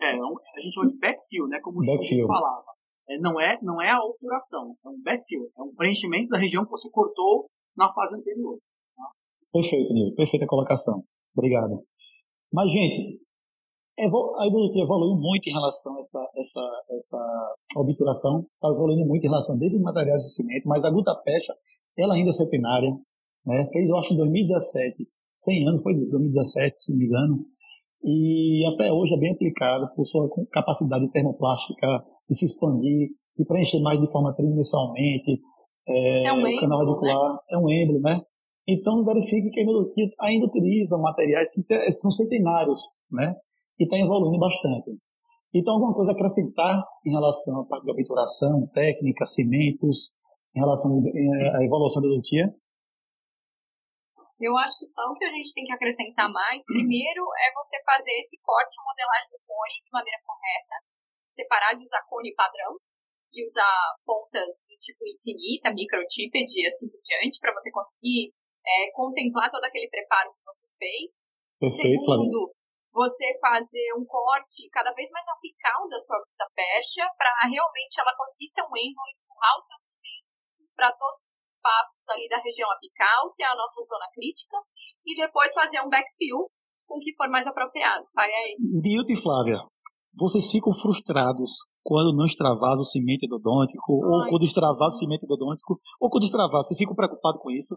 É, é, um, a gente chama de backfill, né? Como backfill. o falava. É, não, é, não é a obturação, é um backfill. É um preenchimento da região que você cortou na fase anterior. Perfeito, Nil. Perfeita colocação. Obrigado. Mas, gente, a endodontia evoluiu muito em relação a essa, essa, essa obturação. Está evoluindo muito em relação desde os materiais de cimento, mas a guta pecha, ela ainda é centenária. Né? Fez, eu acho, em 2017, 100 anos, foi 2017, se não me engano, e até hoje é bem aplicado por sua capacidade termoplástica de se expandir, de preencher mais de forma tridimensionalmente, é, é um o canal radicular, né? é um êmbolo, né? Então, verifique que a endodontia ainda utiliza materiais que são centenários, né? E está evoluindo bastante. Então, alguma coisa a acrescentar em relação à parte de obturação, técnica, cimentos, em relação à evolução da endodontia? Eu acho que só o que a gente tem que acrescentar mais, primeiro, é você fazer esse corte e modelagem do cone de maneira correta, separar de usar cone padrão e usar pontas do tipo infinita, microtípede e assim por diante, para você conseguir é, contemplar todo aquele preparo que você fez. Perfeito, Segundo, você fazer um corte cada vez mais apical da sua da pecha para realmente ela conseguir ser um ângulo, empurrar o seu cimento para todos os espaços ali da região apical, que é a nossa zona crítica, e depois fazer um backfill com o que for mais apropriado. Vai aí. Nilton e Flávia, vocês ficam frustrados quando não extravasa o cimento endodôntico, Ai, ou quando extravasa o cimento endodôntico, ou quando extravasa, vocês ficam preocupados com isso?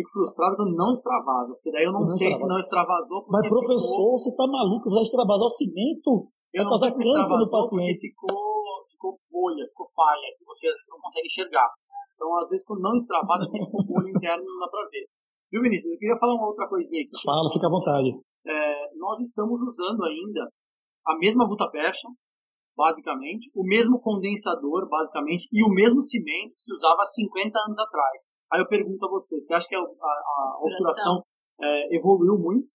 Fico frustrado quando não extravasa, porque daí eu não, não sei extravasa. se não extravasou. Mas, professor, ficou... você tá maluco? Vai extravasar o cimento? Eu vai causar câncer no paciente. Ficou ficou bolha, ficou falha, que você não consegue enxergar. Então, às vezes, quando não extravasa, tem um bolha interno não dá para ver. Viu, Vinícius? Eu queria falar uma outra coisinha aqui. Fala, fica à vontade. É, nós estamos usando ainda a mesma buta percha, basicamente, o mesmo condensador, basicamente, e o mesmo cimento que se usava há 50 anos atrás. Aí eu pergunto a você, você acha que a, a, a obturação é, evoluiu muito?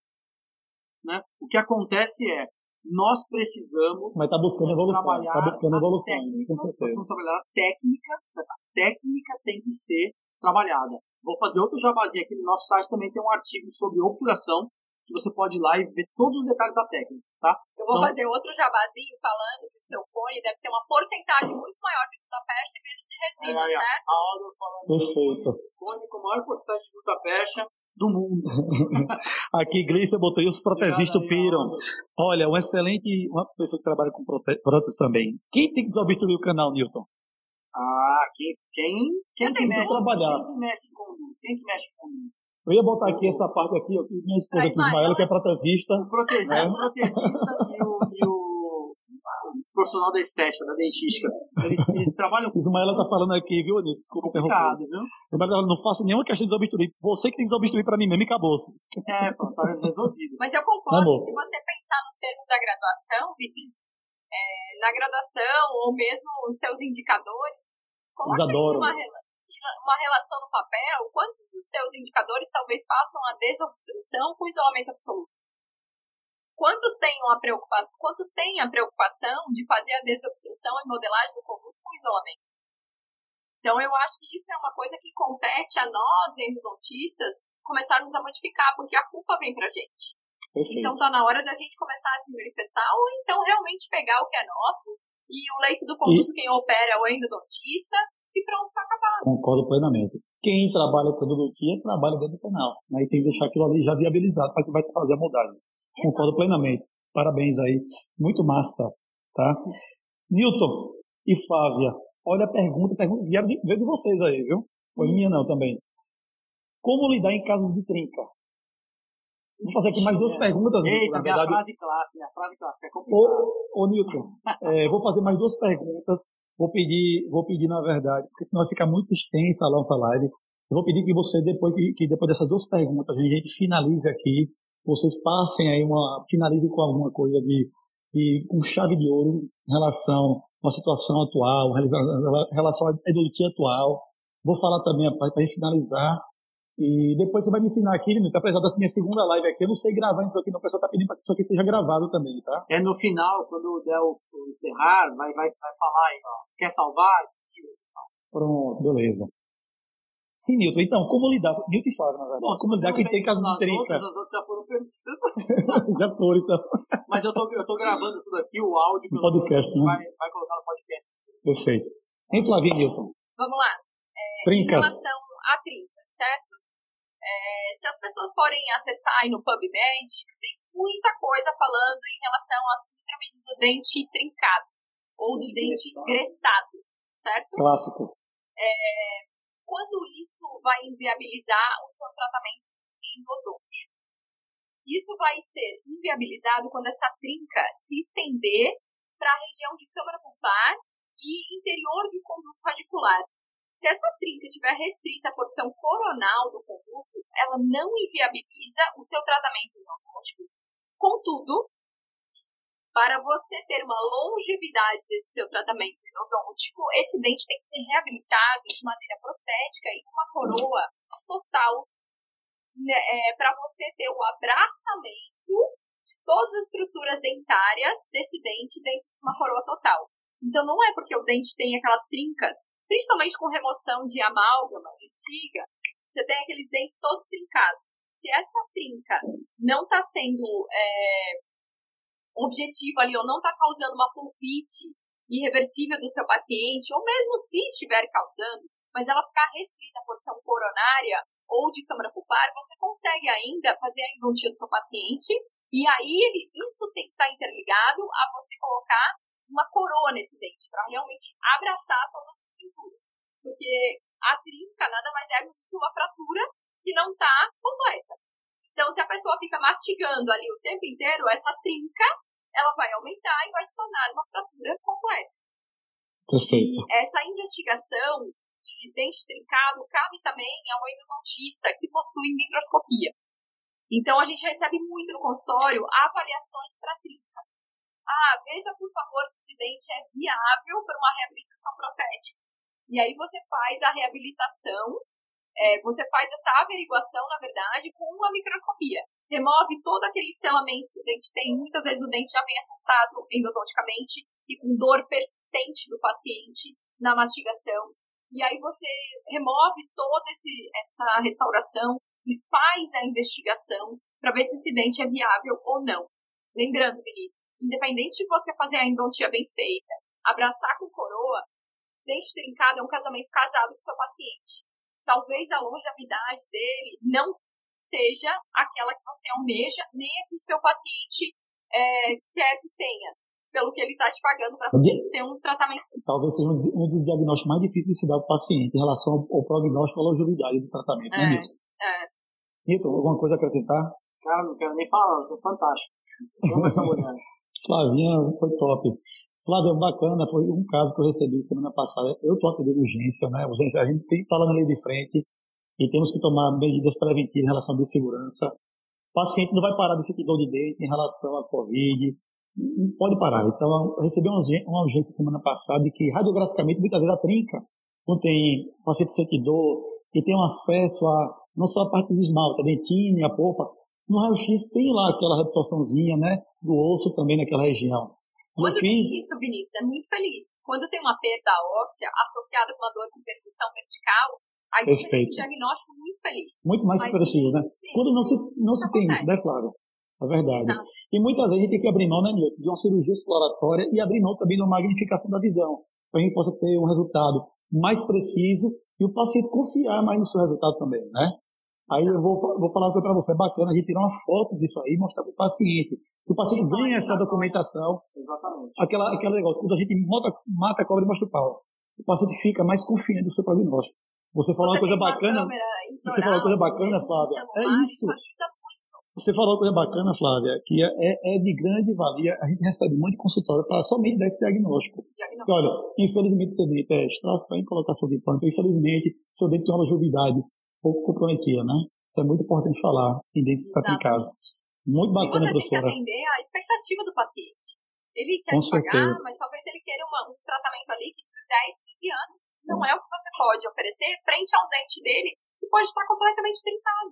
Né? O que acontece é, nós precisamos. Mas está buscando evolução. Está buscando evolução, técnica, com certeza. Nós trabalhar a técnica, a técnica tem que ser trabalhada. Vou fazer outro jabazinho aqui no nosso site também tem um artigo sobre obturação que você pode ir lá e ver todos os detalhes da técnica, tá? Eu vou então, fazer outro jabazinho falando que o seu cone deve ter uma porcentagem muito maior de gluta-percha e menos de resina, aí, aí, certo? A Aura falando Perfeito. cone com maior porcentagem de gluta-percha do mundo. Aqui, Gleice botou e os protesistas piram. Olha, um excelente, uma pessoa que trabalha com próteses também. Quem tem que desobstruir o canal, Newton? Ah, quem, quem, quem, quem mexe, trabalhar. Quem que mexe com quem que mexe com eu ia botar aqui essa parte aqui, minha esposa aqui, Ismael, que é protesista. O protesista, né? o protesista e o, e o profissional da estética, da dentística. Eles, eles trabalham com. Ismaela tá falando aqui, viu, Nilton? Desculpa interromper. viu? Mas ela não faça nenhuma questão de desobstruir. Você que tem que desobstruir pra mim mesmo e acabou. -se. É, pô, tá resolvido. Mas eu concordo, se você pensar nos termos da graduação, Vinícius, é, na graduação ou mesmo os seus indicadores, coloque uma, uma relação no papel, quantos dos seus indicadores talvez façam a desobstrução com isolamento absoluto? quantos têm uma preocupação, quantos têm a preocupação de fazer a desobstrução e modelagem do conduto com isolamento? Então, eu acho que isso é uma coisa que compete a nós, endodontistas, começarmos a modificar, porque a culpa vem pra gente. Perfeito. Então, tá na hora da gente começar a se manifestar, ou então realmente pegar o que é nosso, e o leito do conduto, e... quem opera é o endodontista, e pronto, tá acabado. Concordo plenamente. Quem trabalha com endodontia, trabalha dentro do canal. Né? E tem que deixar aquilo ali já viabilizado para que vai fazer a moldagem. Concordo plenamente. Parabéns aí. Muito massa. Tá? Newton e Flávia, olha a pergunta, pergunta vieram de, veio de vocês aí, viu? Foi minha não também. Como lidar em casos de trinca? Vou fazer aqui mais duas perguntas. Eita, na verdade. frase clássica, minha frase clássica. É complicado. Ô, ô Newton, é, vou fazer mais duas perguntas. Vou pedir, vou pedir na verdade, porque senão vai ficar muito extensa a nossa live. Eu vou pedir que você, depois, que, que depois dessas duas perguntas, a gente finalize aqui vocês passem aí uma, finalizem com alguma coisa de, de com chave de ouro em relação à situação atual, em relação à ideologia atual. Vou falar também para finalizar. E depois você vai me ensinar aqui, tá apesar da minha segunda live aqui, eu não sei gravar isso aqui, não. O pessoal tá pedindo para que isso aqui seja gravado também, tá? É no final, quando der o, o encerrar, vai, vai, vai falar aí, ó. Você quer salvar? Isso aqui, você salva. Pronto, beleza. Sim, Newton. Então, como lidar? Newton e Flávio, na verdade. Bom, como lidar quem tem casos de trinca? As outras já foram perdidas. já foram, então. Mas eu tô, eu tô gravando tudo aqui, o áudio. No podcast, né? Vai, vai colocar no podcast. Perfeito. Hein, Flávio Newton? Vamos lá. É, Trincas. Em relação a trincas, certo? É, se as pessoas forem acessar aí no PubMed, tem muita coisa falando em relação à síndrome do dente trincado ou do dente gretado, certo? Clássico. É, quando isso vai inviabilizar o seu tratamento endodôntico. Isso vai ser inviabilizado quando essa trinca se estender para a região de câmara pulpar e interior do conduto radicular. Se essa trinca estiver restrita à porção coronal do conduto, ela não inviabiliza o seu tratamento endodôntico. Contudo, para você ter uma longevidade desse seu tratamento endodôntico, esse dente tem que ser reabilitado de maneira protética e com uma coroa total né, é, para você ter o abraçamento de todas as estruturas dentárias desse dente dentro de uma coroa total. Então não é porque o dente tem aquelas trincas, principalmente com remoção de amálgama antiga, você tem aqueles dentes todos trincados. Se essa trinca não está sendo é, objetivo ali, ou não está causando uma pulpite irreversível do seu paciente, ou mesmo se estiver causando, mas ela ficar restrita à porção coronária ou de câmara pulpar, você consegue ainda fazer a endodontia do seu paciente, e aí ele, isso tem que estar tá interligado a você colocar uma coroa nesse dente, para realmente abraçar todas as estruturas. Porque a trinca nada mais é do que uma fratura que não está completa. Então, se a pessoa fica mastigando ali o tempo inteiro, essa trinca, ela vai aumentar e vai se tornar uma fratura completa. Perfeito. E essa investigação de dente trincado cabe também ao endodontista que possui microscopia. Então, a gente recebe muito no consultório avaliações para trinca. Ah, veja, por favor, se esse dente é viável para uma reabilitação protética. E aí você faz a reabilitação é, você faz essa averiguação, na verdade, com uma microscopia. Remove todo aquele selamento que o dente tem. Muitas vezes o dente já vem acessado endodonticamente e com dor persistente do paciente na mastigação. E aí você remove toda esse, essa restauração e faz a investigação para ver se esse dente é viável ou não. Lembrando, Vinícius, independente de você fazer a endodontia bem feita, abraçar com coroa, dente trincado é um casamento casado com seu paciente talvez a longevidade dele não seja aquela que você almeja, nem a que o seu paciente é, quer que tenha, pelo que ele está te pagando para ser um tratamento. Talvez seja um dos diagnósticos mais difíceis de se dar para o paciente em relação ao, prognóstico e à longevidade do tratamento, né, é, né, Nilton? É. Alguma coisa a acrescentar? Cara, não quero nem falar, foi fantástico. Vamos essa mulher. Flavinha foi top. Flávio, bacana, foi um caso que eu recebi semana passada. Eu estou atendendo urgência, né? Urgência, a gente tem que estar lá na linha de frente e temos que tomar medidas preventivas em relação à segurança. O paciente não vai parar de sentir dor de dente em relação à Covid, não pode parar. Então, eu recebi uma urgência semana passada que radiograficamente muitas vezes a trinca, quando tem paciente sente dor e tem um acesso a não só a parte do esmalte, a dentina a polpa, no raio-x tem lá aquela reabsorçãozinha, né, do osso também naquela região. Quando eu fiz... isso, Vinícius, é muito feliz. Quando tem uma perda óssea associada com uma dor com percussão vertical, aí Perfeito. você tem um diagnóstico muito feliz. Muito mais superficial, né? Quando não se, não se tem isso, né, Flávia? É verdade. Exato. E muitas vezes a gente tem que abrir mão, né, Nilton, de uma cirurgia exploratória e abrir mão também de uma magnificação da visão, para a gente possa ter um resultado mais preciso e o paciente confiar mais no seu resultado também, né? Aí eu vou, vou falar uma coisa para você, é bacana a gente tirar uma foto disso aí e mostrar para o paciente. Que o paciente ganha essa documentação. Exatamente. Aquela, aquele negócio, quando a gente mata, mata a cobra e mostra o pau. O paciente fica mais confiante do seu prognóstico. Você falou você uma coisa bacana. Você falou uma coisa bacana, Flávia. É isso. Você falou uma coisa bacana, Flávia, que é, é, é de grande valia. A gente recebe um monte de consultório para somente dar esse diagnóstico. diagnóstico. Olha, infelizmente, seu dente é extração e colocação de implante. Infelizmente, seu dente tem uma longevidade pouco comprometida, né? Isso é muito importante falar em dentes que em casa. Muito bacana, e você professora. tem que atender a expectativa do paciente. Ele quer te pagar, mas talvez ele queira uma, um tratamento ali que por 10, 15 anos não é o que você pode oferecer frente a um dente dele que pode estar completamente trincado.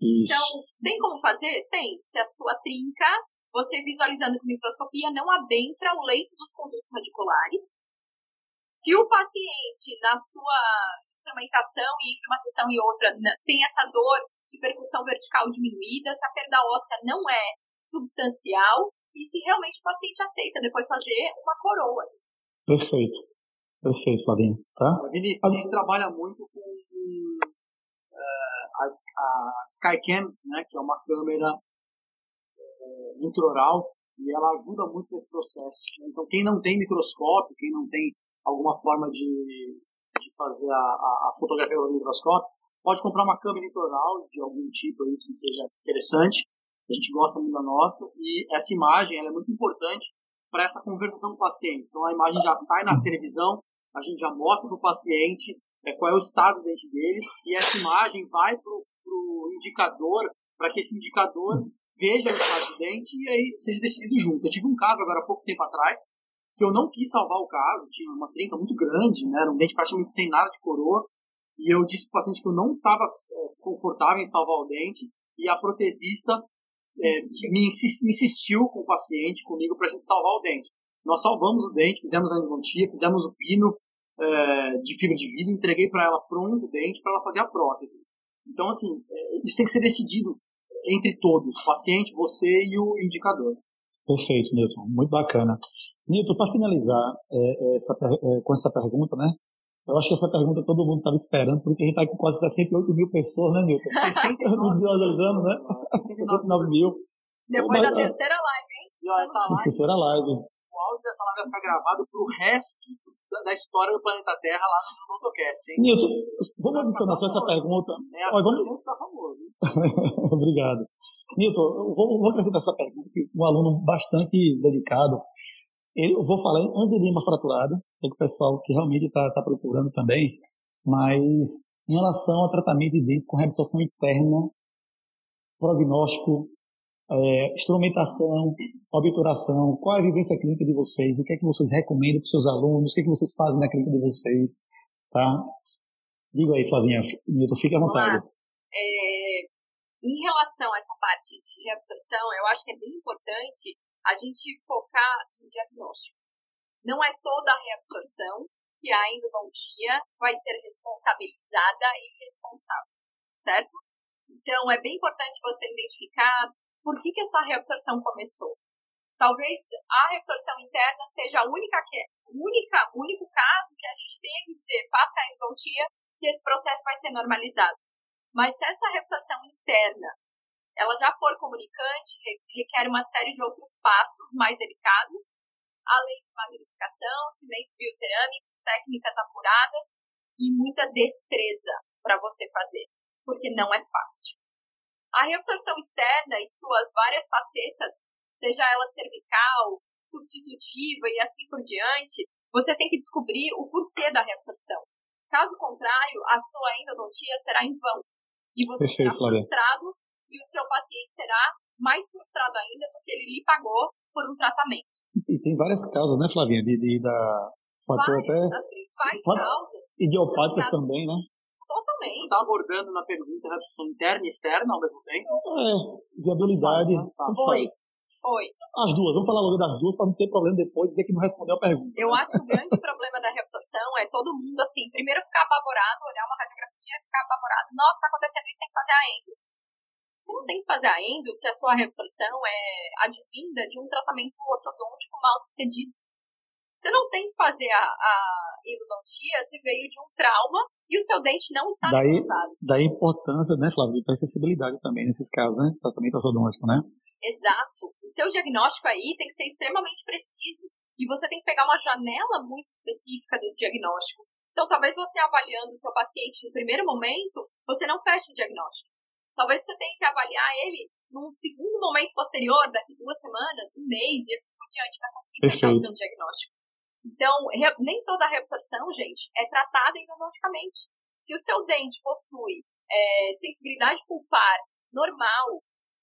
Isso. Então, tem como fazer? Tem. Se a sua trinca, você visualizando com microscopia, não adentra o leito dos condutos radiculares, se o paciente, na sua instrumentação e entre uma sessão e outra, tem essa dor de percussão vertical diminuída, se a perda óssea não é substancial e se realmente o paciente aceita depois fazer uma coroa. Perfeito. Perfeito, Flavinho. Tá? Vinícius, a gente trabalha muito com uh, a, a Skycam, né, que é uma câmera uh, intraoral, e ela ajuda muito nesse processo. Então, quem não tem microscópio, quem não tem alguma forma de, de fazer a, a, a fotografia no microscópio, pode comprar uma câmera litoral de algum tipo aí que seja interessante. A gente gosta muito da nossa e essa imagem ela é muito importante para essa conversação com o paciente. Então a imagem já sai na televisão, a gente já mostra para o paciente é, qual é o estado do dente dele e essa imagem vai para o indicador para que esse indicador veja o estado do dente e aí seja decidido junto. Eu tive um caso agora há pouco tempo atrás que eu não quis salvar o caso, tinha uma trinca muito grande, né, era um dente praticamente sem nada de coroa, e eu disse para o paciente que eu não estava é, confortável em salvar o dente, e a protesista é, me, insistiu, me, insistiu com o paciente, comigo, para a gente salvar o dente. Nós salvamos o dente, fizemos a endodontia, fizemos o pino é, de fibra de vidro, entreguei para ela pronto o dente para ela fazer a prótese. Então, assim, é, isso tem que ser decidido entre todos, paciente, você e o indicador. Perfeito, Newton. Muito bacana. Nilton, para finalizar é, é, essa, é, com essa pergunta, né? Eu acho que essa pergunta todo mundo estava esperando, porque a gente está com quase 68 mil pessoas, né, Nilton? 69 Nos visualizando, né? 69 mil. Depois da terceira live, hein? essa live, terceira live. O áudio dessa live vai ficar gravado para o resto da história do planeta Terra lá no Motocast, hein? Nilton, vamos adicionar só essa pergunta. É, Olha, vamos... Tá famoso. Obrigado. Nilton, vou, vou acrescentar essa pergunta, que um aluno bastante dedicado eu vou falar em andelima fraturada, que é o pessoal que realmente está tá procurando também, mas em relação ao tratamento de dentes com reabsorção interna, prognóstico, é, instrumentação, obturação, qual é a vivência clínica de vocês, o que é que vocês recomendam para os seus alunos, o que é que vocês fazem na clínica de vocês, tá? Diga aí, Flavinha, Milton, fique à vontade. É, em relação a essa parte de reabsorção, eu acho que é bem importante a gente focar no diagnóstico. Não é toda a reabsorção que a endodontia vai ser responsabilizada e responsável, certo? Então, é bem importante você identificar por que, que essa reabsorção começou. Talvez a reabsorção interna seja a única, que, única, único caso que a gente tenha que dizer, faça a endodontia, que esse processo vai ser normalizado. Mas se essa reabsorção interna ela já for comunicante, requer uma série de outros passos mais delicados, além de magnificação, cimentos biocerâmicos, técnicas apuradas e muita destreza para você fazer, porque não é fácil. A reabsorção externa e suas várias facetas, seja ela cervical, substitutiva e assim por diante, você tem que descobrir o porquê da reabsorção. Caso contrário, a sua endodontia será em vão e você Perfeito, será frustrado e o seu paciente será mais frustrado ainda porque ele lhe pagou por um tratamento. E tem várias causas, né, Flavinha? De, de da fator até. As principais causas. Idiopáticas também, né? Totalmente. Está abordando na pergunta a reabsorção interna e externa ao mesmo tempo? É, viabilidade. Tá. Foi. Foi. As duas, vamos falar logo das duas para não ter problema depois dizer que não respondeu a pergunta. Eu acho que o grande problema da reabsorção é todo mundo, assim, primeiro ficar apavorado, olhar uma radiografia e ficar apavorado. Nossa, está acontecendo isso, tem que fazer a endo. Você não tem que fazer a endo se a sua reabsorção é advinda de um tratamento ortodôntico mal sucedido. Você não tem que fazer a, a endodontia se veio de um trauma e o seu dente não está daí, avançado. Daí a importância, né, Flávio, de ter acessibilidade também nesses casos, né? Tratamento ortodôntico, né? Exato. O seu diagnóstico aí tem que ser extremamente preciso e você tem que pegar uma janela muito específica do diagnóstico. Então, talvez você avaliando o seu paciente no primeiro momento, você não feche o diagnóstico. Talvez você tenha que avaliar ele num segundo momento posterior, daqui duas semanas, um mês e assim por diante, para conseguir fechar o seu diagnóstico. Então, nem toda reabsorção, gente, é tratada endodonticamente. Se o seu dente possui é, sensibilidade pulpar normal,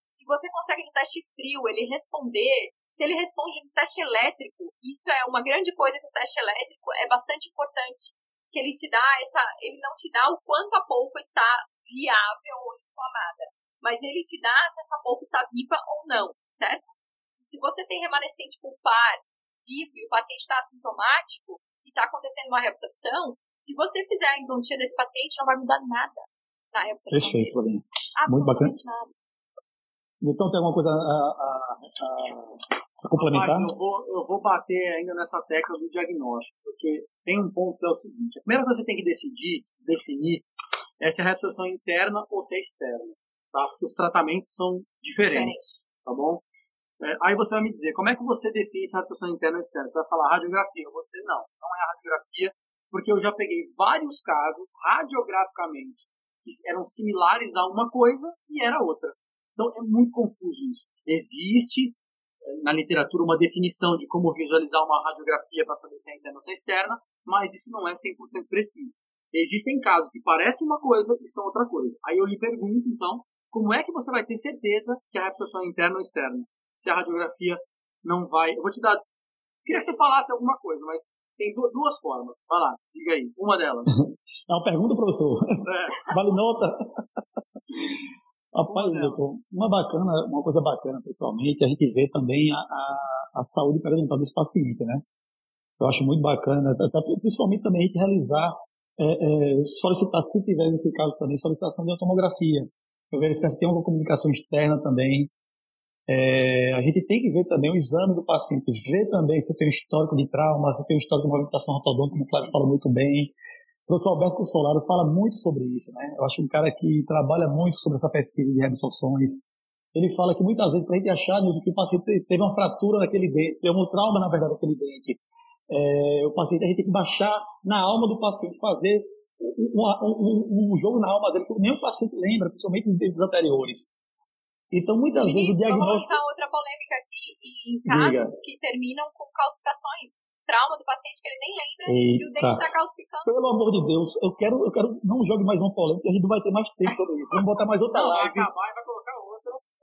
se você consegue no teste frio ele responder, se ele responde no teste elétrico, isso é uma grande coisa que o teste elétrico é bastante importante, que ele te dá essa, ele não te dá o quanto a polpa está viável ou inflamada, mas ele te dá se essa polpa está viva ou não, certo? Se você tem remanescente pulpar vivo e o paciente está assintomático e está acontecendo uma reabsorção, se você fizer a endodontia desse paciente, não vai mudar nada na reabsorção. Perfeito, Valinha. Muito bacana. Nada. Então tem alguma coisa a, a, a, a complementar? Mas eu vou, eu vou bater ainda nessa tecla do diagnóstico, porque tem um ponto que é o seguinte: a primeira coisa que você tem que decidir, definir, é se a reabsorção é interna ou se é externa. Tá? Os tratamentos são diferentes, tá bom? É, aí você vai me dizer, como é que você define se a reabsorção interna ou externa? Você vai falar radiografia. Eu vou dizer, não, não é a radiografia, porque eu já peguei vários casos radiograficamente que eram similares a uma coisa e era outra. Então é muito confuso isso. Existe eh, na literatura uma definição de como visualizar uma radiografia para saber se é interna ou se é externa, mas isso não é 100% preciso. Existem casos que parecem uma coisa e são outra coisa. Aí eu lhe pergunto, então, como é que você vai ter certeza que a absorção é interna ou externa? Se a radiografia não vai. Eu vou te dar. Queria que você falasse alguma coisa, mas tem duas formas. Vai lá, diga aí. Uma delas. É uma pergunta, professor. É. Vale nota. Rapaz, doutor, uma bacana, uma coisa bacana, pessoalmente, a gente vê também a, a, a saúde periodontal desse paciente, né? Eu acho muito bacana, até, principalmente também a gente realizar, é, é, solicitar, se tiver nesse caso também, solicitação de automografia. Eu verificar se tem alguma comunicação externa também. É, a gente tem que ver também o exame do paciente, ver também se tem um histórico de trauma, se tem um histórico de movimentação ortodôntica, como o Flávio falou muito bem, o professor Alberto Consolaro fala muito sobre isso, né? Eu acho um cara que trabalha muito sobre essa pesquisa de reabsorções. Ele fala que muitas vezes, para a gente achar que o paciente teve uma fratura naquele dente, teve um trauma, na verdade, naquele dente, é, o paciente, a gente tem que baixar na alma do paciente, fazer um, um, um, jogo na alma dele que nem o paciente lembra, principalmente em dentes anteriores. Então, muitas vezes o diagnóstico. Vamos outra polêmica aqui, em casos Diga. que terminam com calcificações trauma do paciente que ele nem lembra Eita. e o dente está calcificando. Pelo amor de Deus, eu quero, eu quero, não jogue mais uma polêmica, a gente não vai ter mais tempo sobre isso. Vamos botar mais outra não, live. Vai acabar e vai colocar outra.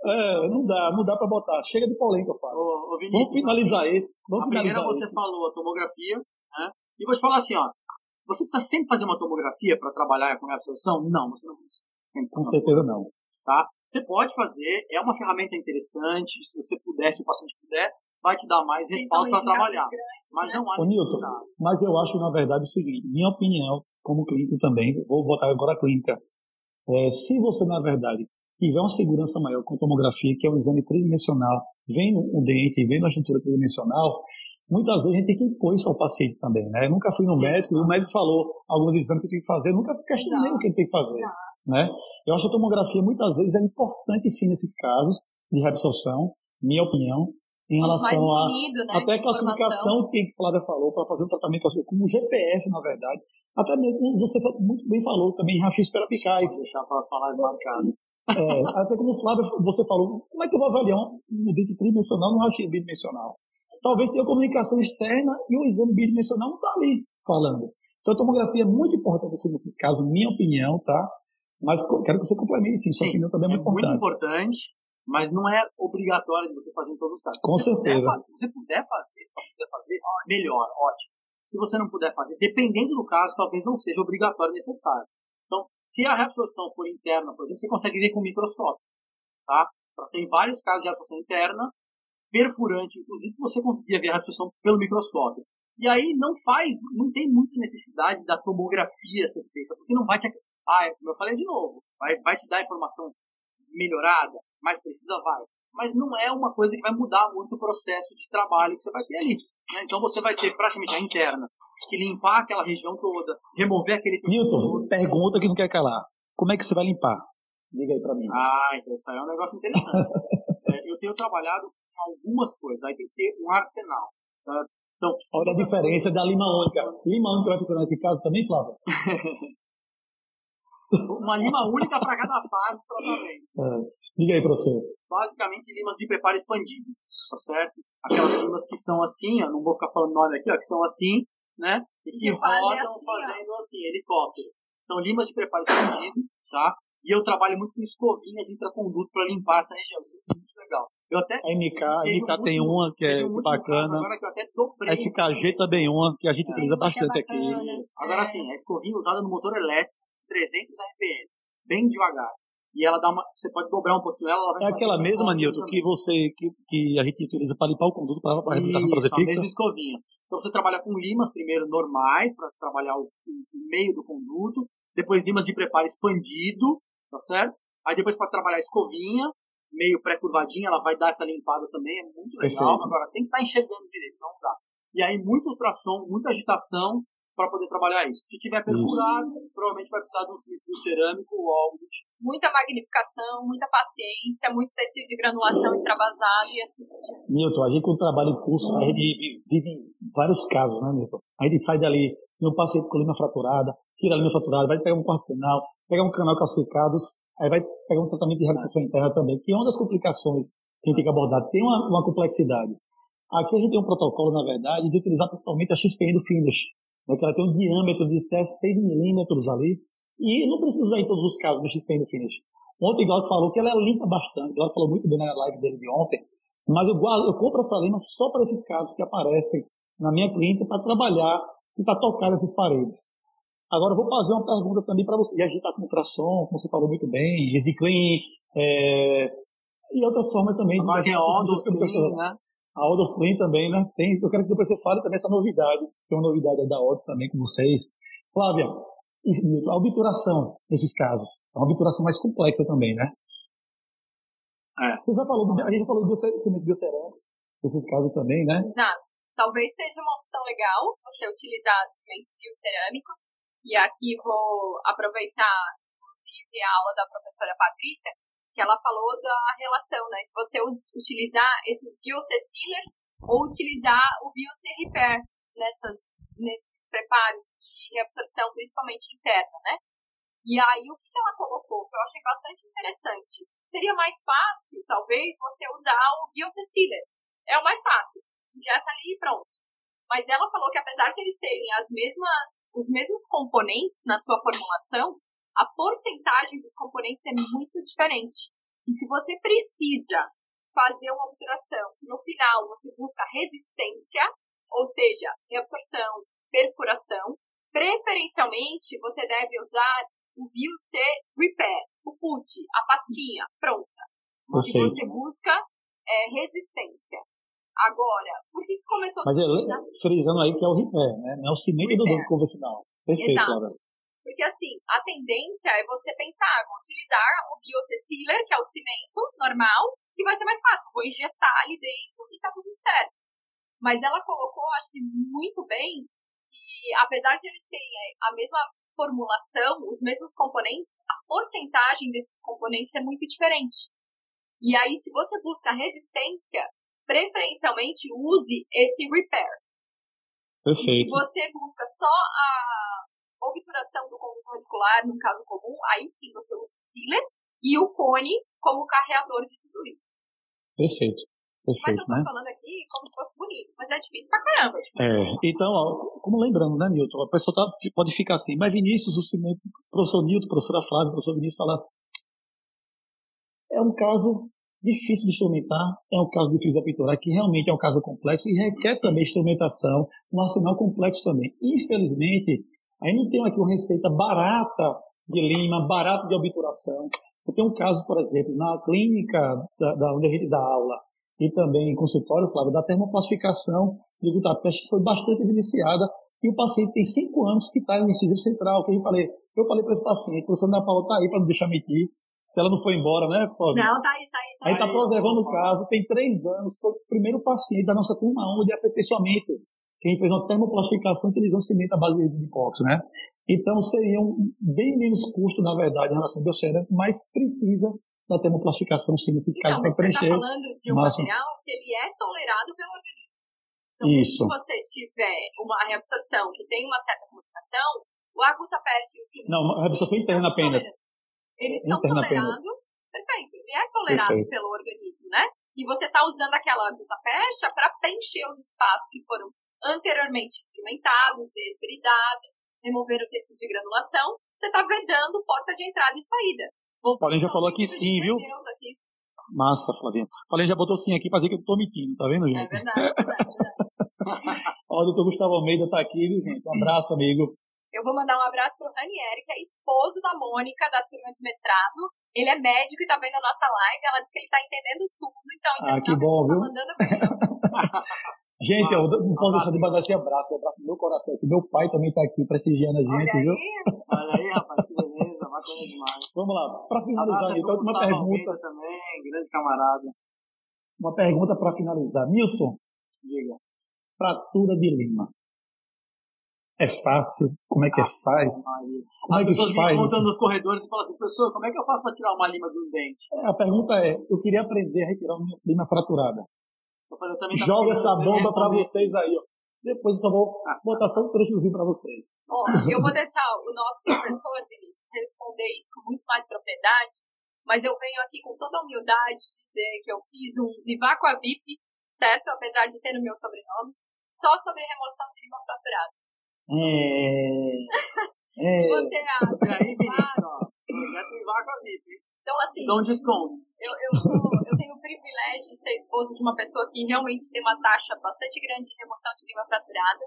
É, não dá, não dá para botar. Chega de polêmica, Fábio. Ô, ô, Vamos finalizar esse. Vamos a finalizar primeira você esse. falou a tomografia, né? E vou te falar assim, ó. Você precisa sempre fazer uma tomografia para trabalhar com a absorção? Não, você não precisa. Sempre com certeza não. Tá? Você pode fazer, é uma ferramenta interessante, se você puder, se o paciente puder, vai te dar mais respaldo para trabalhar. Grandes, mas não há Ô, Newton, mas eu acho, na verdade, o seguinte, minha opinião, como clínico também, vou botar agora a clínica, é, se você, na verdade, tiver uma segurança maior com tomografia, que é um exame tridimensional, vendo o dente, vendo a estrutura tridimensional, muitas vezes a gente tem que impor isso ao paciente também, né? Eu nunca fui no Sim, médico e o médico falou alguns exames que tem que fazer, eu nunca questionei o que ele tem que fazer, né? Eu acho que a tomografia muitas vezes é importante sim nesses casos de reabsorção, minha opinião, em relação a né, até a classificação que a Flávia falou para fazer um tratamento como GPS, na verdade. Até mesmo você muito bem falou também rachis perapicais. Deixar para as palavras marcadas. É, até como Flávia você falou, como é que eu vou avaliar um dente tridimensional no raio bidimensional? Talvez tenha comunicação externa e o exame bidimensional não está ali falando. Então a tomografia é muito importante assim, nesses casos, minha opinião, tá? Mas quero que você complemente sim, sua sim, opinião também é muito é importante. Muito importante mas não é obrigatório de você fazer em todos os casos. Com se certeza. Fazer, se você puder fazer, se você puder fazer, melhor, ótimo. Se você não puder fazer, dependendo do caso, talvez não seja obrigatório necessário. Então, se a reabsorção for interna, por exemplo, você consegue ver com microscópio, tá? Tem vários casos de reabsorção interna, perfurante, inclusive, você conseguia ver a reabsorção pelo microscópio. E aí não faz, não tem muita necessidade da tomografia ser feita, porque não vai te. Ah, como eu falei de novo, vai, vai te dar informação melhorada, mais precisa, vai. Mas não é uma coisa que vai mudar muito o processo de trabalho que você vai ter ali. Né? Então você vai ter praticamente a interna, que limpar aquela região toda, remover aquele. Newton, pergunta que não quer calar. Como é que você vai limpar? Diga aí pra mim. Ah, então isso aí é um negócio interessante. é, eu tenho trabalhado com algumas coisas, aí tem que ter um arsenal, certo? Então, Olha a diferença da lima única. Lima única vai funcionar nesse caso também, Flávio? Uma lima única para cada fase do tratamento. É. Diga aí você. Basicamente, limas de preparo expandido, tá certo? Aquelas limas que são assim, ó, não vou ficar falando nome aqui, ó, que são assim, né? E que rodam assim, fazendo assim, helicóptero. Então, limas de preparo expandido, tá? E eu trabalho muito com escovinhas intraconduto para limpar essa região. Isso é muito legal. Eu até a MK, a MK tem uma que é bacana. Agora que eu até dobrei. SKG também uma que a gente é, utiliza bastante é aqui. Agora sim, a escovinha usada no motor elétrico 300 RPM, bem devagar. E ela dá uma. Você pode dobrar um pouquinho ela. ela é aquela mesma, Nilton, que você que, que a gente utiliza para limpar o conduto para a reabilitação para fixa? mesma escovinha. Então você trabalha com limas primeiro normais para trabalhar o, o, meio do conduto, depois limas de preparo expandido, tá certo? Aí depois para trabalhar a escovinha, meio pré-curvadinha, ela vai dar essa limpada também, é muito legal. Perfeito. Agora tem que estar tá enxergando direito, senão não dá. E aí muito ultrassom, muita agitação, para poder trabalhar isso. Se tiver perfurado, isso. provavelmente vai precisar de um cilindro cerâmico ou algo do tipo. Muita magnificação, muita paciência, muito tecido de granulação extravasado e assim. Milton, a gente quando trabalha em curso, a gente vive vários casos, né, Milton? A gente sai dali um paciente com coluna fraturada, tira a linha fraturada, vai pegar um quarto canal, pegar um canal calcificado, aí vai pegar um tratamento de reabsorção interna também, que é uma das complicações que a gente tem que abordar. Tem uma, uma complexidade. Aqui a gente tem um protocolo, na verdade, de utilizar principalmente a XPN do Finish, que ela tem um diâmetro de até 6 milímetros ali, e não precisa usar em todos os casos no XP no Finish. Ontem o Glauco falou que ela limpa bastante, o Glauco falou muito bem na live dele de ontem, mas eu, guardo, eu compro essa lima só para esses casos que aparecem na minha clínica para trabalhar, tentar tocar essas paredes. Agora eu vou fazer uma pergunta também para você. E a gente está com ultrassom, como você falou muito bem, Easy Clean, é, e outras formas também. Mas é óbvio, né? A Odos Clean também, né? Tem, eu quero que depois você fale também essa novidade. Tem uma novidade da Odos também com vocês. Flávia, a obturação nesses casos é uma obturação mais complexa também, né? É. Você já falou, a gente já falou de sementes biocerâmicos, nesses casos também, né? Exato. Talvez seja uma opção legal você utilizar sementes biocerâmicos. E aqui vou aproveitar, inclusive, a aula da professora Patrícia, que ela falou da relação, né, de você utilizar esses biocecilers ou utilizar o BioC Repair nessas, nesses preparos de reabsorção, principalmente interna, né? E aí, o que ela colocou, que eu achei bastante interessante, seria mais fácil, talvez, você usar o bioceciler. É o mais fácil. Injeta ali e pronto. Mas ela falou que apesar de eles terem as mesmas, os mesmos componentes na sua formulação, a porcentagem dos componentes é muito diferente. E se você precisa fazer uma obturação, no final você busca resistência, ou seja, reabsorção, perfuração, preferencialmente você deve usar o BioC Repair, o PUT, a pastinha pronta. Se você busca é, resistência. Agora, por que começou Mas a utilizar? frisando aí que é o repair, né? Não é o cimento do convencional. Perfeito, Exato. Laura. Porque, assim, a tendência é você pensar, vou utilizar o bioceciller, que é o cimento normal, que vai ser mais fácil. Vou injetar ali dentro e tá tudo certo. Mas ela colocou, acho que muito bem, que apesar de eles terem a mesma formulação, os mesmos componentes, a porcentagem desses componentes é muito diferente. E aí, se você busca resistência, preferencialmente use esse repair. Perfeito. E se você busca só a obturação do conduto radicular, no caso comum, aí sim você usa o sealer e o cone como carreador de tudo isso. Perfeito. Perfeito, mas eu tô né? falando aqui como se fosse bonito, mas é difícil pra caramba. É, então, ó, como lembrando, né, Nilton, a pessoa tá, pode ficar assim, mas Vinícius, o cimento, professor Nilton, professora Flávia, professor Vinícius falasse. É um caso difícil de instrumentar, é um caso difícil de obturar, que realmente é um caso complexo e requer também instrumentação, um arsenal complexo também. Infelizmente, Aí não tem aqui uma receita barata de lima, barato de obturação. Eu tenho um caso, por exemplo, na clínica da, da onde a gente dá aula e também em consultório, Flávio, da termoplastificação de glutapeste que foi bastante evidenciada e o paciente tem cinco anos que está no incisivo central, que eu falei, eu falei para esse paciente, a professora Ana Paula está aí para não deixar mentir, se ela não foi embora, né, Flávio? Não, tá aí, tá aí. Tá aí está preservando o caso, tem três anos, foi o primeiro paciente da nossa turma 1 de aperfeiçoamento quem fez uma termoplastificação utilizando cimento à base de epóxi, né? Então seria um bem menos custo, na verdade, em relação ao biocerâmico, mas precisa da termoplastificação sim nesses casos para preencher. Você está falando de um material que ele é tolerado pelo organismo. Então, Isso. se você tiver uma reabsorção que tem uma certa comunicação, o agutapeste em si... Não, uma reabsorção interna apenas. Eles são interna tolerados, apenas. perfeito, ele é tolerado perfeito. pelo organismo, né? E você está usando aquela agutapeste para preencher os espaços que foram anteriormente experimentados, desbridados, remover o tecido de granulação, você está vedando porta de entrada e saída. Paulinho já falou aqui sim, viu? Aqui. Massa, Flavinha. Paulinho já botou sim aqui para dizer que eu estou mentindo, tá vendo, gente? É verdade, é verdade. Ó, o doutor Gustavo Almeida está aqui, viu, gente? Um abraço, amigo. Eu vou mandar um abraço pro Ranieri, que é esposo da Mônica, da turma de mestrado. Ele é médico e tá vendo a nossa live. Ela disse que ele tá entendendo tudo, então isso ah, é que bom, tá viu? mandando Gente, Nossa, eu não posso deixar de mandar esse abraço, um abraço no meu coração aqui. Meu pai também está aqui prestigiando a gente, Olha viu? Aí. Olha aí, rapaz, que beleza, bacana demais. Vamos lá, para finalizar, Nilton, uma pergunta. também, grande camarada. Uma pergunta para finalizar. Milton, diga. Fratura de lima. É fácil? Como é que é faz? Como As é que faz? contando nos corredores e falam assim, professor, como é que eu faço para tirar uma lima do dente? É, a pergunta é, eu queria aprender a retirar uma lima fraturada. Joga essa bomba para vocês aí, ó. Depois eu só vou botar só um trechozinho para vocês. Ó, eu vou deixar o nosso professor, Vinícius, responder isso com muito mais propriedade, mas eu venho aqui com toda a humildade dizer que eu fiz um Vivaco a VIP, certo? Apesar de ter o meu sobrenome, só sobre remoção de lima fraturada. É... é... Você acha? E aí, Vinícius, ó, projeto Vivaco a VIP, então, assim. Dá um desconto. Eu, eu, sou, eu tenho o privilégio de ser esposa de uma pessoa que realmente tem uma taxa bastante grande de remoção de lima fraturada.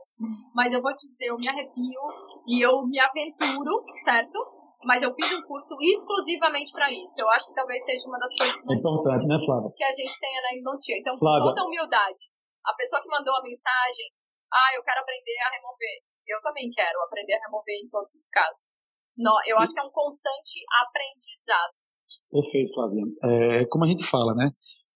Mas eu vou te dizer, eu me arrepio e eu me aventuro, certo? Mas eu fiz um curso exclusivamente para isso. Eu acho que talvez seja uma das coisas mais importantes, né, Flávia? Que a gente tenha na Endontia. Então, com toda humildade, a pessoa que mandou a mensagem, ah, eu quero aprender a remover. Eu também quero aprender a remover em todos os casos. Não, eu acho que é um constante aprendizado. Perfeito, Flavinha. É, como a gente fala, né?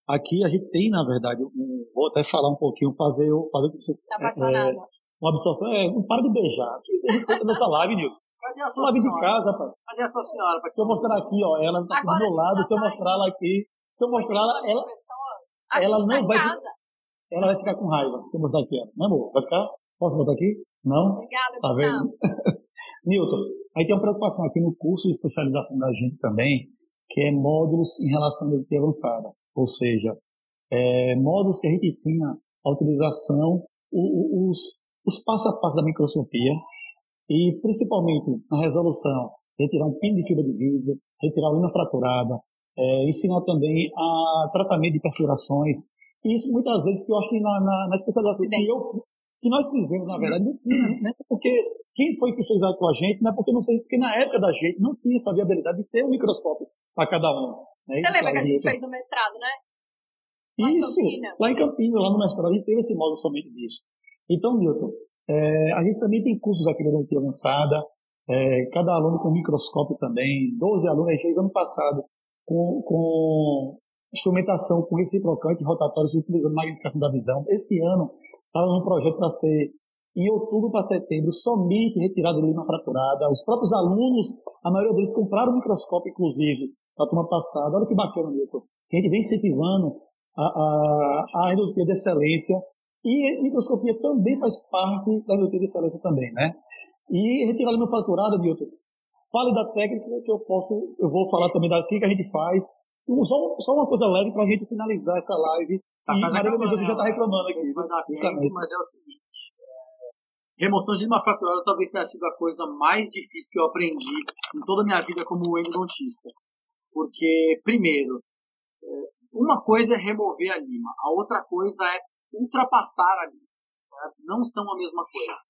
Aqui a gente tem, na verdade, um, vou até falar um pouquinho, fazer, fazer que vocês. Tá apaixonada. É, uma absorção, é, não para de beijar. Respeita a nossa live, Nilton. Cadê a sua live senhora? de casa, pai. Cadê a sua senhora? Se eu mostrar aqui, ó, ela tá aqui do meu lado, se eu mostrar ela aqui, se eu mostrar ela, ela, ela não vai. Ela vai ficar com raiva se eu mostrar aqui, ó. Não, amor? Vai ficar? Posso botar aqui? Não? Obrigada, Tá vendo? Nilton, aí tem uma preocupação aqui no curso de especialização da gente também, que é módulos em relação à educação avançada, ou seja, é, módulos que a gente ensina a utilização, o, os, os passo a passo da microscopia e principalmente na resolução, retirar um pino de fibra de vidro, retirar a lima fraturada, é, ensinar também a tratamento de perfurações. E isso muitas vezes que eu acho que na, na, na especialização que, eu, que nós fizemos, na verdade, não tinha, né? Porque quem foi que fez aí com a gente, não é porque não sei, porque na época da gente não tinha essa viabilidade de ter um microscópio para cada um. Né? Você lembra que a gente fez no mestrado, né? Lá Isso, em lá em Campinas, lá no mestrado, a gente teve esse módulo somente disso. Então, Newton, é, a gente também tem cursos aqui na Odontologia Avançada, é, cada aluno com microscópio também, 12 alunos, a gente fez ano passado com, com instrumentação com reciprocante rotatórios utilizando magnificação da visão. Esse ano estava num projeto para ser em outubro para setembro, somente retirada de lima fraturada. Os próprios alunos, a maioria deles compraram o microscópio, inclusive, na turma passada. Olha que bacana, Milton. Que a gente vem incentivando a, a, a endodontia de excelência. E a microscopia também faz parte da endodontia de excelência também, né? E retirar a lima fraturada, Milton, fale da técnica que eu posso, eu vou falar também da que a gente faz. Só, só uma coisa leve para a gente finalizar essa live. Tá e Maria Mendonça já está reclamando aqui. Vai dar tempo, mas é o seguinte. Remoção de lima fraturada talvez tenha sido a coisa mais difícil que eu aprendi em toda a minha vida como endodontista. Porque, primeiro, é, uma coisa é remover a lima, a outra coisa é ultrapassar a lima. Certo? Não são a mesma coisa.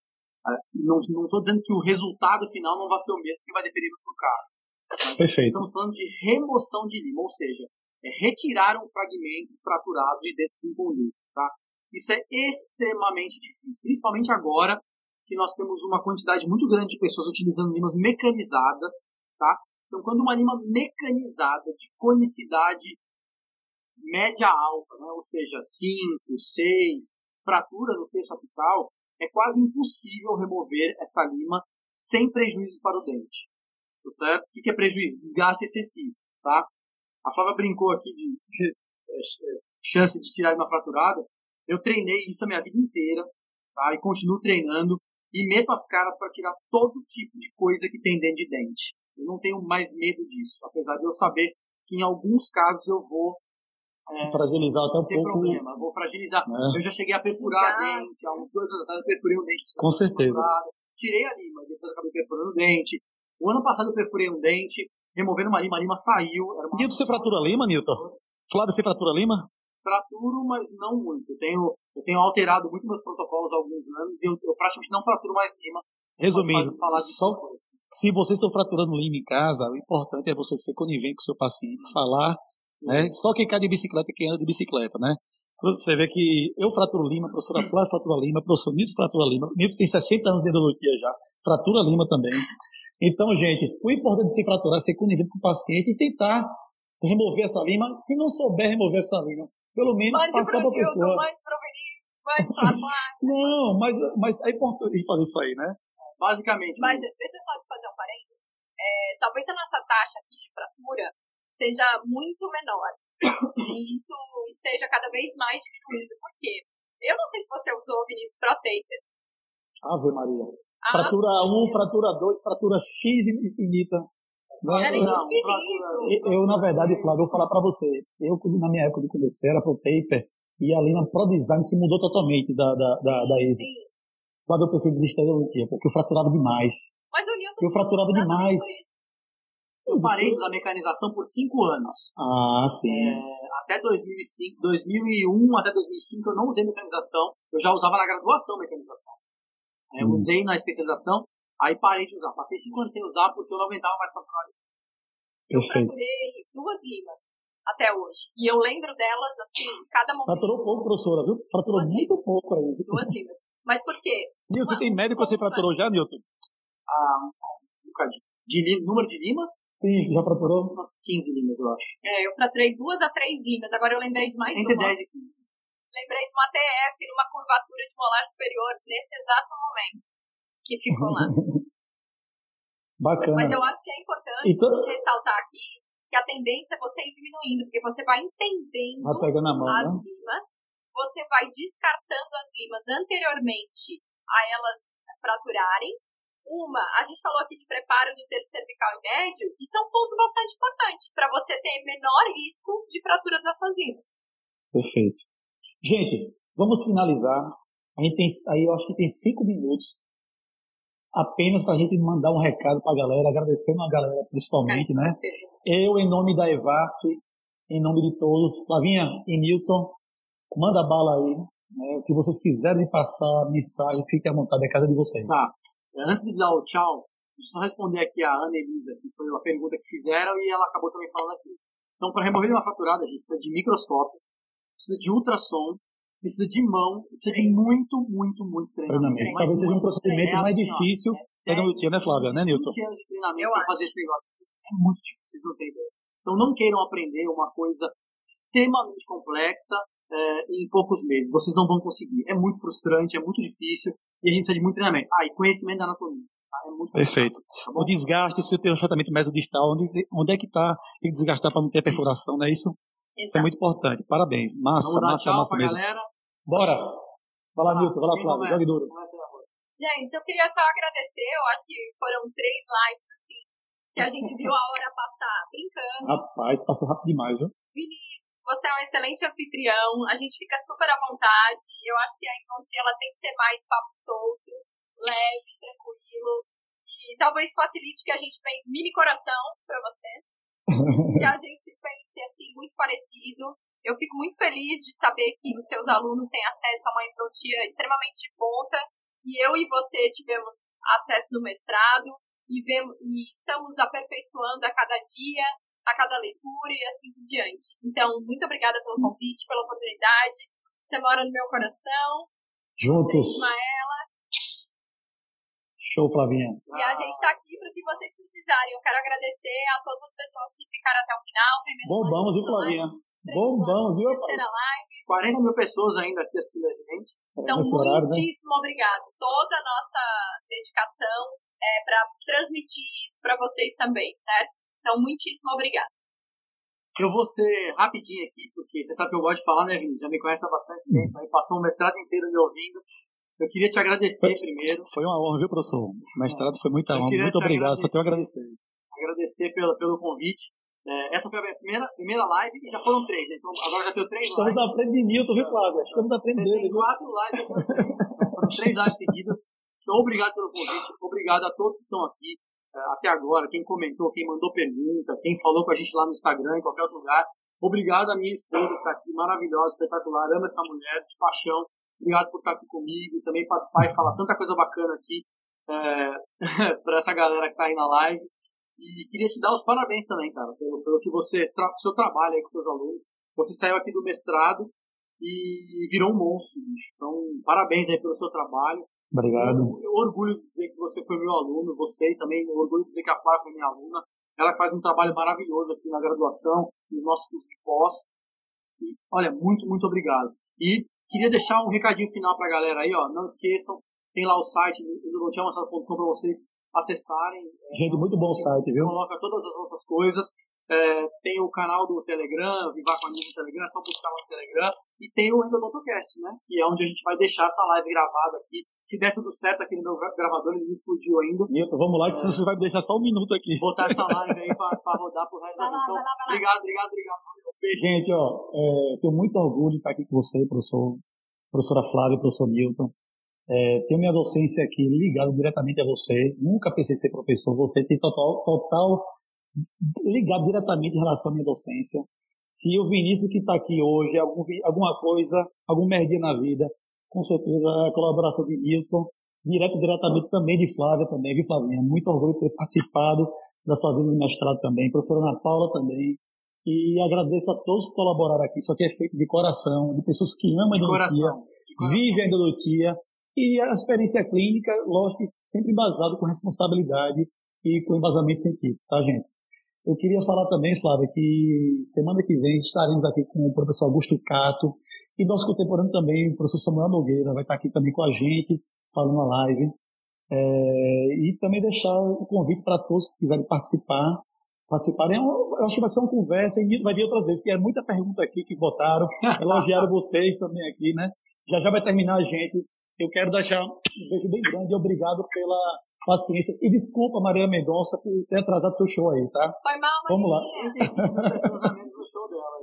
Não estou dizendo que o resultado final não vai ser o mesmo que vai depender do caso. Perfeito. Estamos falando de remoção de lima, ou seja, é retirar um fragmento fraturado de dentro de um conduto. Tá? Isso é extremamente difícil, principalmente agora que nós temos uma quantidade muito grande de pessoas utilizando limas mecanizadas. Tá? Então, quando uma lima mecanizada de conicidade média alta, né? ou seja, 5, 6, fratura no terço apical, é quase impossível remover esta lima sem prejuízos para o dente. Tá certo? O que é prejuízo? Desgaste excessivo. Tá? A Flávia brincou aqui de, de, de chance de tirar uma fraturada. Eu treinei isso a minha vida inteira tá? e continuo treinando e meto as caras para tirar todo tipo de coisa que tem dentro de dente. Eu não tenho mais medo disso, apesar de eu saber que em alguns casos eu vou é, fragilizar até um pouco. problema, vou fragilizar. É. Eu já cheguei a perfurar a dente, há uns dois anos atrás eu perfurei um dente. Com certeza. Tirei a lima, depois acabei perfurando o dente. O ano passado eu perfurei um dente, removendo uma lima, a lima saiu. Era uma... Nilton, você fratura a lima, Nilton? Flávio, você fratura a lima? Fraturo, mas não muito. Eu tenho, eu tenho alterado muito meus protocolos há alguns anos e eu, eu praticamente não fraturo mais lima. Resumindo, só, se vocês estão fraturando lima em casa, o importante é você ser conivente com o seu paciente, falar né? Só quem cai de bicicleta é quem anda de bicicleta, né? Você vê que eu fraturo Lima, a professora Flávia fratura Lima, o professor Nito fratura Lima. Nito tem 60 anos de endodontia já, fratura Lima também. Então, gente, o importante de se fraturar é ser conivente com o paciente e tentar remover essa lima. Se não souber remover essa lima, pelo menos mande passar para a pessoa. Mande pro Vinícius, mande pra Não, mas, mas é importante fazer isso aí, né? Basicamente. Mas deixa eu só te fazer um parênteses. É, talvez a nossa taxa aqui de fratura seja muito menor. E isso esteja cada vez mais diminuindo. Por quê? Eu não sei se você usou o Vinícius Protaper. Ave Maria. Ah, fratura 1, fratura 2, fratura X infinita. Né? Era infinito. Eu, na verdade, Flávio, eu vou falar para você. Eu, na minha época de comecei, era Protaper e a linha Pro Design que mudou totalmente da, da, da, da Easy. Flávio, eu pensei desistir porque eu fraturava demais. Mas Newton eu fraturava demais. Eu parei da mecanização por cinco anos. Ah, sim. É, até 2005, 2001 até 2005 eu não usei mecanização. Eu já usava na graduação mecanização. É, eu hum. usei na especialização, aí parei de usar. Passei cinco anos sem usar porque eu não aguentava mais faturar. Eu fraturei duas limas até hoje. E eu lembro delas, assim, cada momento. Fraturou pouco, professora, viu? Fraturou duas muito limas. pouco aí. Duas limas. Mas por quê? Nilson, você tem médico que você fraturou já, Nilton? Ah, um bocadinho de número de limas? Sim, já fraturou? Umas 15 limas, eu acho. É, eu fraturei duas a três limas, agora eu lembrei de mais Entre uma. Entre 10 e 15. Lembrei de uma TF numa curvatura de molar superior nesse exato momento que ficou lá. Bacana. Mas eu acho que é importante então... ressaltar aqui que a tendência é você ir diminuindo, porque você vai entendendo vai as né? limas, você vai descartando as limas anteriormente a elas fraturarem uma, a gente falou aqui de preparo do terço cervical e médio, isso é um ponto bastante importante para você ter menor risco de fratura das suas limas. Perfeito. Gente, vamos finalizar. A gente tem, aí eu acho que tem cinco minutos apenas para a gente mandar um recado para a galera, agradecendo a galera principalmente, é, né? Eu, em nome da Evasf, em nome de todos, Flavinha e Newton, manda bala aí. Né? O que vocês quiserem passar, mensagem, fique à vontade, é casa de vocês. Tá. Antes de dar o tchau, deixa eu só responder aqui a Ana Elisa, que foi uma pergunta que fizeram e ela acabou também falando aqui. Então, para remover uma fraturada, a gente precisa de microscópio, precisa de ultrassom, precisa de mão, precisa de muito, muito, muito treinamento. treinamento. Talvez seja um procedimento é mais difícil é, é, né, Flávia, né, Newton? 20 anos de treinamento para fazer esse negócio. É muito difícil, vocês não têm ideia. Então, não queiram aprender uma coisa extremamente complexa é, em poucos meses. Vocês não vão conseguir. É muito frustrante, é muito difícil e a gente precisa de muito treinamento. Ah, e conhecimento da anatomia. Tá? É muito Perfeito. Tá o desgaste, se eu tenho um tratamento mesodistal, onde, onde é que está? Tem que desgastar para não ter perfuração, não é isso? Exato. Isso é muito importante. Parabéns. Massa, massa, massa mesmo. Galera. Bora. Vai lá, Nilton. Vai lá, Flávio. Jogue duro. Gente, eu queria só agradecer. Eu acho que foram três lives, assim, que a gente viu a hora passar brincando. Rapaz, passou rápido demais, viu? Vinícius, você é um excelente anfitrião, a gente fica super à vontade. Eu acho que a Incontia ela tem que ser mais papo solto, leve, tranquilo. E talvez facilite que a gente pense mini coração para você. que a gente pense assim, muito parecido. Eu fico muito feliz de saber que os seus alunos têm acesso a uma endodontia extremamente de ponta e eu e você tivemos acesso no mestrado e, vemos, e estamos aperfeiçoando a cada dia, a cada leitura e assim por diante. Então, muito obrigada pelo convite, pela oportunidade. Você mora no meu coração. Juntos. Ismaela. Show, Flavinha. E a gente está aqui para o que vocês precisarem. Eu quero agradecer a todas as pessoas que ficaram até o final. Bombamos, viu, Flavinha? Bombamos, viu, Terceira live. 40 mil pessoas ainda aqui assistindo a gente. Então, horário, muitíssimo né? obrigado. Toda a nossa dedicação é para transmitir isso para vocês também, certo? Então, muitíssimo obrigado. Eu vou ser rapidinho aqui, porque você sabe que eu gosto de falar, né, Vinícius? Já me conhece há bastante tempo, aí passou um mestrado inteiro me ouvindo. Eu queria te agradecer foi, primeiro. Foi uma honra, viu, professor? O mestrado foi muita honra. Muito obrigado, só tenho a agradecer. Agradecer pelo, pelo convite. É, essa foi a minha primeira, primeira live e já foram três. Então agora já tenho três Estamos lives. Estamos na frente de Newton, viu, Flávio? Estamos na frente dele. quatro lives, foram três lives seguidas. Então obrigado pelo convite. Obrigado a todos que estão aqui até agora. Quem comentou, quem mandou pergunta, quem falou com a gente lá no Instagram, em qualquer outro lugar. Obrigado à minha esposa que está aqui, maravilhosa, espetacular. Amo essa mulher de paixão. Obrigado por estar aqui comigo também participar e falar tanta coisa bacana aqui é, para essa galera que está aí na live. E queria te dar os parabéns também, cara, pelo, pelo que você, tra seu trabalho aí com seus alunos. Você saiu aqui do mestrado e virou um monstro, bicho. Então, parabéns aí pelo seu trabalho. Obrigado. Eu, eu orgulho de dizer que você foi meu aluno, você e também eu orgulho de dizer que a Flávia foi minha aluna. Ela faz um trabalho maravilhoso aqui na graduação, nos nossos cursos de pós. E, olha, muito, muito obrigado. E Queria deixar um recadinho final para a galera aí, ó. Não esqueçam, tem lá o site do para vocês acessarem. Gente, muito bom site, viu? Coloca todas as nossas coisas. É, tem o canal do Telegram, Vivar com a no Telegram, é só buscar no Telegram. E tem o Endodontocast, né? Que é onde a gente vai deixar essa live gravada aqui. Se der tudo certo aqui no meu gravador, ele não explodiu ainda. Nilton, vamos lá, que é, você vai deixar só um minuto aqui. Botar essa live aí pra, pra rodar pro resto da vida. Então, obrigado, obrigado, obrigado. Gente, ó, é, tenho muito orgulho de estar aqui com você, professor, professora Flávia, professor Newton. É, tenho minha docência aqui ligada diretamente a você. Nunca pensei ser professor. Você tem total, total ligado diretamente em relação à minha docência. Se o Vinícius que está aqui hoje, algum, alguma coisa, algum merdinha na vida, com certeza a colaboração de Newton, direto diretamente também de Flávia também, viu Flavinha? Muito orgulho de ter participado da sua vida de mestrado também, professora Ana Paula também, e agradeço a todos que colaboraram aqui. Isso aqui é feito de coração, de pessoas que amam a endodontia, vivem a endodontia. E a experiência clínica, lógico, sempre embasado com responsabilidade e com embasamento científico, tá, gente? Eu queria falar também, Flávia, que semana que vem estaremos aqui com o professor Augusto Cato e nosso contemporâneo também, o professor Samuel Nogueira, vai estar aqui também com a gente, falando a live. É, e também deixar o convite para todos que quiserem participar participarem. Eu acho que vai ser uma conversa e vai vir outras vezes, que é muita pergunta aqui que botaram, elogiaram vocês também aqui, né? Já já vai terminar a gente. Eu quero deixar um beijo bem grande e obrigado pela paciência. E desculpa, Maria Mendonça, por ter atrasado seu show aí, tá? Foi mal, Vamos lá.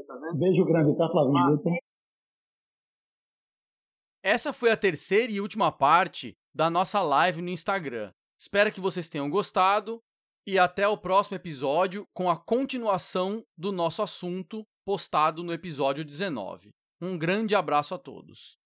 Tá beijo grande, tá, Flavinho? Essa foi a terceira e última parte da nossa live no Instagram. Espero que vocês tenham gostado e até o próximo episódio com a continuação do nosso assunto postado no episódio 19. Um grande abraço a todos.